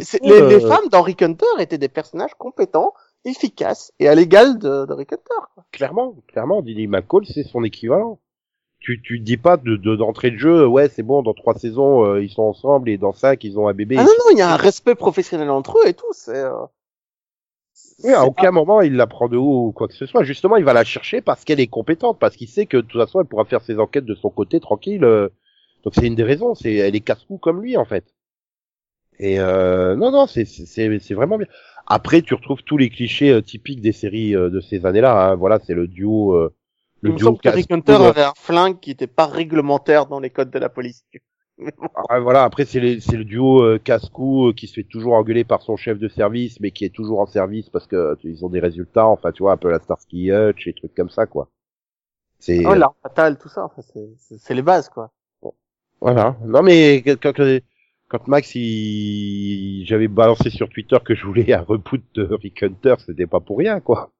c'est- les, les euh, femmes dans Rick Hunter étaient des personnages compétents, efficaces et à l'égal de, de Rick Hunter. quoi. Clairement, clairement, Didi McCall, c'est son équivalent. Tu, tu dis pas de, de, d'entrée de jeu, ouais, c'est bon, dans trois saisons, euh, ils sont ensemble et dans cinq, ils ont un bébé. Ah non, non, il y a un respect professionnel entre eux et tout. C'est euh, Oui, à aucun moment il la prend de haut ou quoi que ce soit. Justement, il va la chercher parce qu'elle est compétente, parce qu'il sait que de toute façon, elle pourra faire ses enquêtes de son côté tranquille. euh. Donc c'est une des raisons, c'est elle est casse-cou comme lui en fait. Et euh, non, non, c'est c'est c'est vraiment bien. Après, tu retrouves tous les clichés euh, typiques des séries euh, de ces années-là. hein. Voilà, c'est le duo, euh, Il le me duo que Rick Hunter avait un flingue qui était pas réglementaire dans les codes de la police. [LAUGHS] Ah, voilà, après c'est les- c'est le duo euh, casse-cou euh, qui se fait toujours engueuler par son chef de service, mais qui est toujours en service parce que euh, ils ont des résultats. Enfin, tu vois, un peu la Starsky Hutch et trucs comme ça, quoi. C'est Oh, l'arme fatale, tout ça, enfin, c'est- c'est c'est les bases, quoi. voilà. Non mais quand, quand, quand Max, il... j'avais balancé sur Twitter que je voulais un reboot de Rick Hunter, c'était pas pour rien, quoi.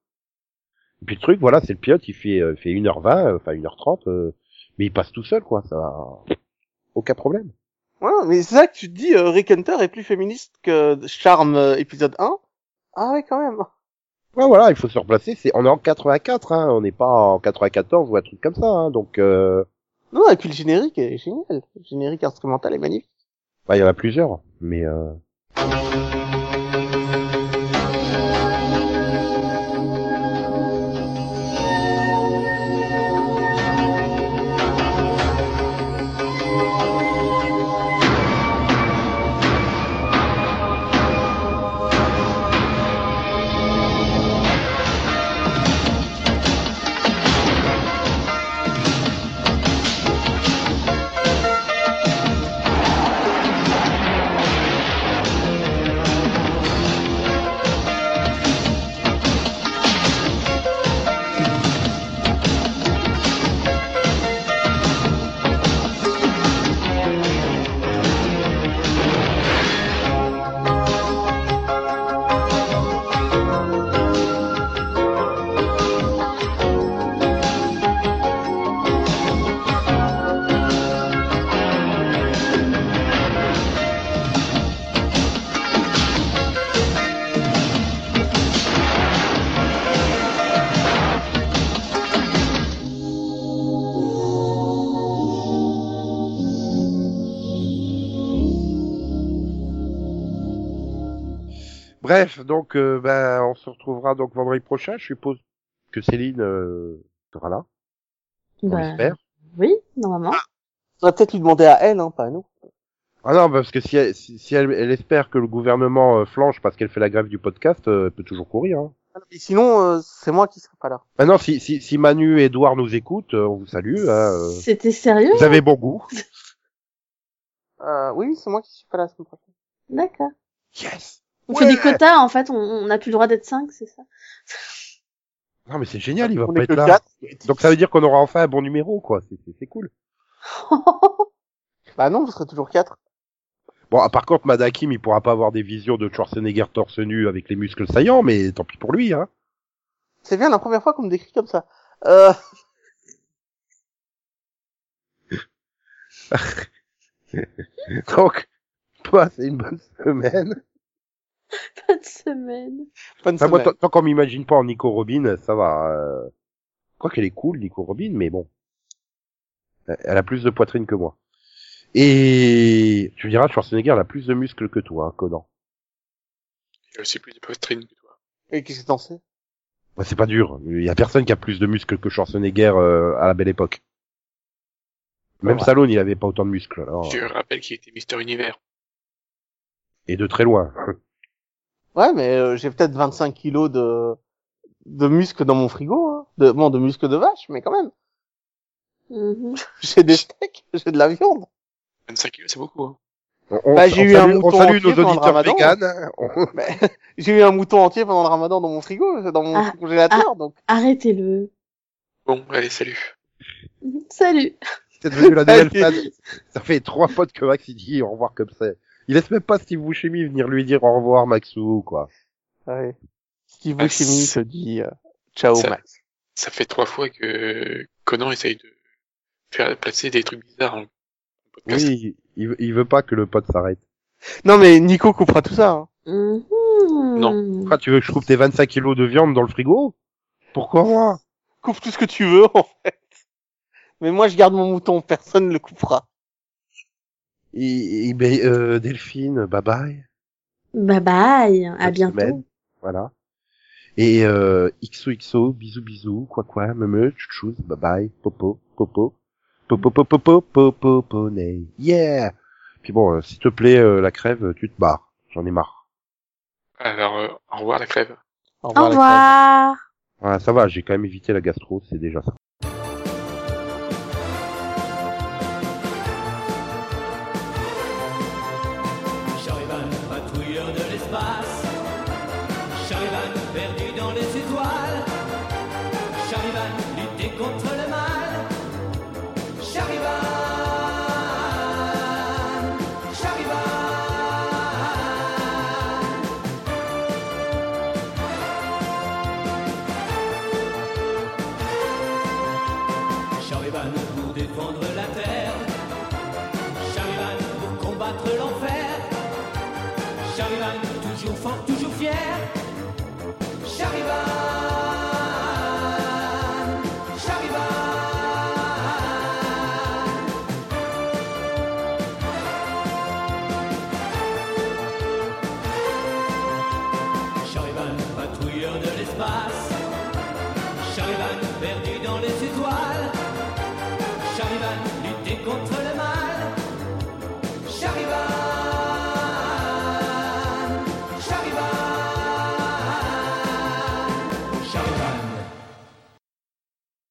Et puis le truc, voilà, c'est le pilote, il fait euh, fait 1h20, euh, enfin 1h30, euh, mais il passe tout seul, quoi. Ça, aucun problème. Ouais, mais c'est ça que tu te dis, euh, Rick Hunter est plus féministe que Charme euh, épisode 1. Ah ouais, quand même. Ouais, voilà, il faut se replacer. C'est, on est en 84, hein, on n'est pas en 94 ou un truc comme ça, hein, donc euh, Non, et puis le générique est génial. Le générique instrumental est magnifique. Bah, il y en a plusieurs, mais euh... donc euh, ben on se retrouvera donc vendredi prochain. Je suppose que Céline euh, sera là. On Bah, l'espère. oui, normalement. On va peut-être lui demander à elle, hein, pas à nous. Ah non, parce que si elle, si, si elle, elle espère que le gouvernement euh, flanche parce qu'elle fait la grève du podcast, euh, elle peut toujours courir. Hein. Et sinon, euh, c'est moi qui serai pas là. Maintenant, si, si, si Manu et Edouard nous écoutent, euh, on vous salue. hein, euh, C'était sérieux? Vous avez bon goût. Euh, oui, oui, c'est moi qui suis pas là la semaine prochaine. D'accord. Yes. On fait des quotas, en fait, on on n'a plus le droit d'être 5, c'est ça Non mais c'est génial, il va On pas être là. quatre. Donc ça veut dire qu'on aura enfin un bon numéro, quoi. C'est- C'est c'est cool. [LAUGHS] Bah non, vous serez toujours quatre. Bon, par contre, Madakim, il pourra pas avoir des visions de Schwarzenegger torse nu avec les muscles saillants, mais tant pis pour lui, hein. C'est bien la première fois qu'on me décrit comme ça. Euh, [LAUGHS] Donc, passez une bonne semaine. [LAUGHS] Pas de semaine. bonne Enfin, moi, semaine. tant tant qu'on m'imagine pas en Nico Robin, ça va. Euh... Je crois qu'elle est cool, Nico Robin, mais bon. Euh, Elle a plus de poitrine que moi. Et tu me diras, Schwarzenegger, elle a plus de muscles que toi, hein, Conan. Il a aussi plus de poitrine que toi. Et qu'est-ce que t'en sais? Bah, c'est pas dur. Il y a personne qui a plus de muscles que Schwarzenegger euh, à la belle époque. Même Ouais. Stallone, il avait pas autant de muscles. Alors, Je rappelle qu'il était Mister Univers. et de très loin. Ouais, mais euh, j'ai peut-être 25 kilos de de muscles dans mon frigo, hein. de bon, de muscles de vache, mais quand même. Mhm. [LAUGHS] J'ai des steaks, j'ai de la viande. 25 kilos, c'est beaucoup. Hein. On, Bah, j'ai eu salue, un on mouton salue entier nos pendant le auditeurs ramadan. véganes. [LAUGHS] Mais j'ai eu un mouton entier pendant le ramadan dans mon frigo, dans mon Ah. congélateur, donc. Arrêtez-le. Bon, allez, salut. Mhm. Salut. C'est devenu la nouvelle fan. Ça fait trois potes que Max il dit au revoir comme ça. Il laisse même pas Steve Buscemi venir lui dire au revoir Maxou, quoi. Ouais. Steve Ah, Buscemi te dit euh, ciao Ça- Max. Ça fait trois fois que Conan essaye de faire placer des trucs bizarres. Oui, il, veut- il veut pas que le pote s'arrête. Non mais Nico coupera tout ça. Hein. Mhm. Non. Tu veux que je coupe tes 25 kilos de viande dans le frigo? Pourquoi? Moi Coupe tout ce que tu veux [LAUGHS] en fait. Mais moi je garde mon mouton, personne ne le coupera. Et, et ben, euh, Delphine, bye bye. Bye bye. À bientôt. semaine. Voilà. Et euh, XOXO, bisous bisous, quoi quoi, me me, chouchous, bye bye, popo, popo, popo, popo, popo, popo, poney, yeah. Puis bon, euh, s'il te plaît, euh, la crève, tu te barres. J'en ai marre. Alors, euh, au revoir la crève. Au Au la crème. revoir. Voilà, ça va, j'ai quand même évité la gastro, c'est déjà ça.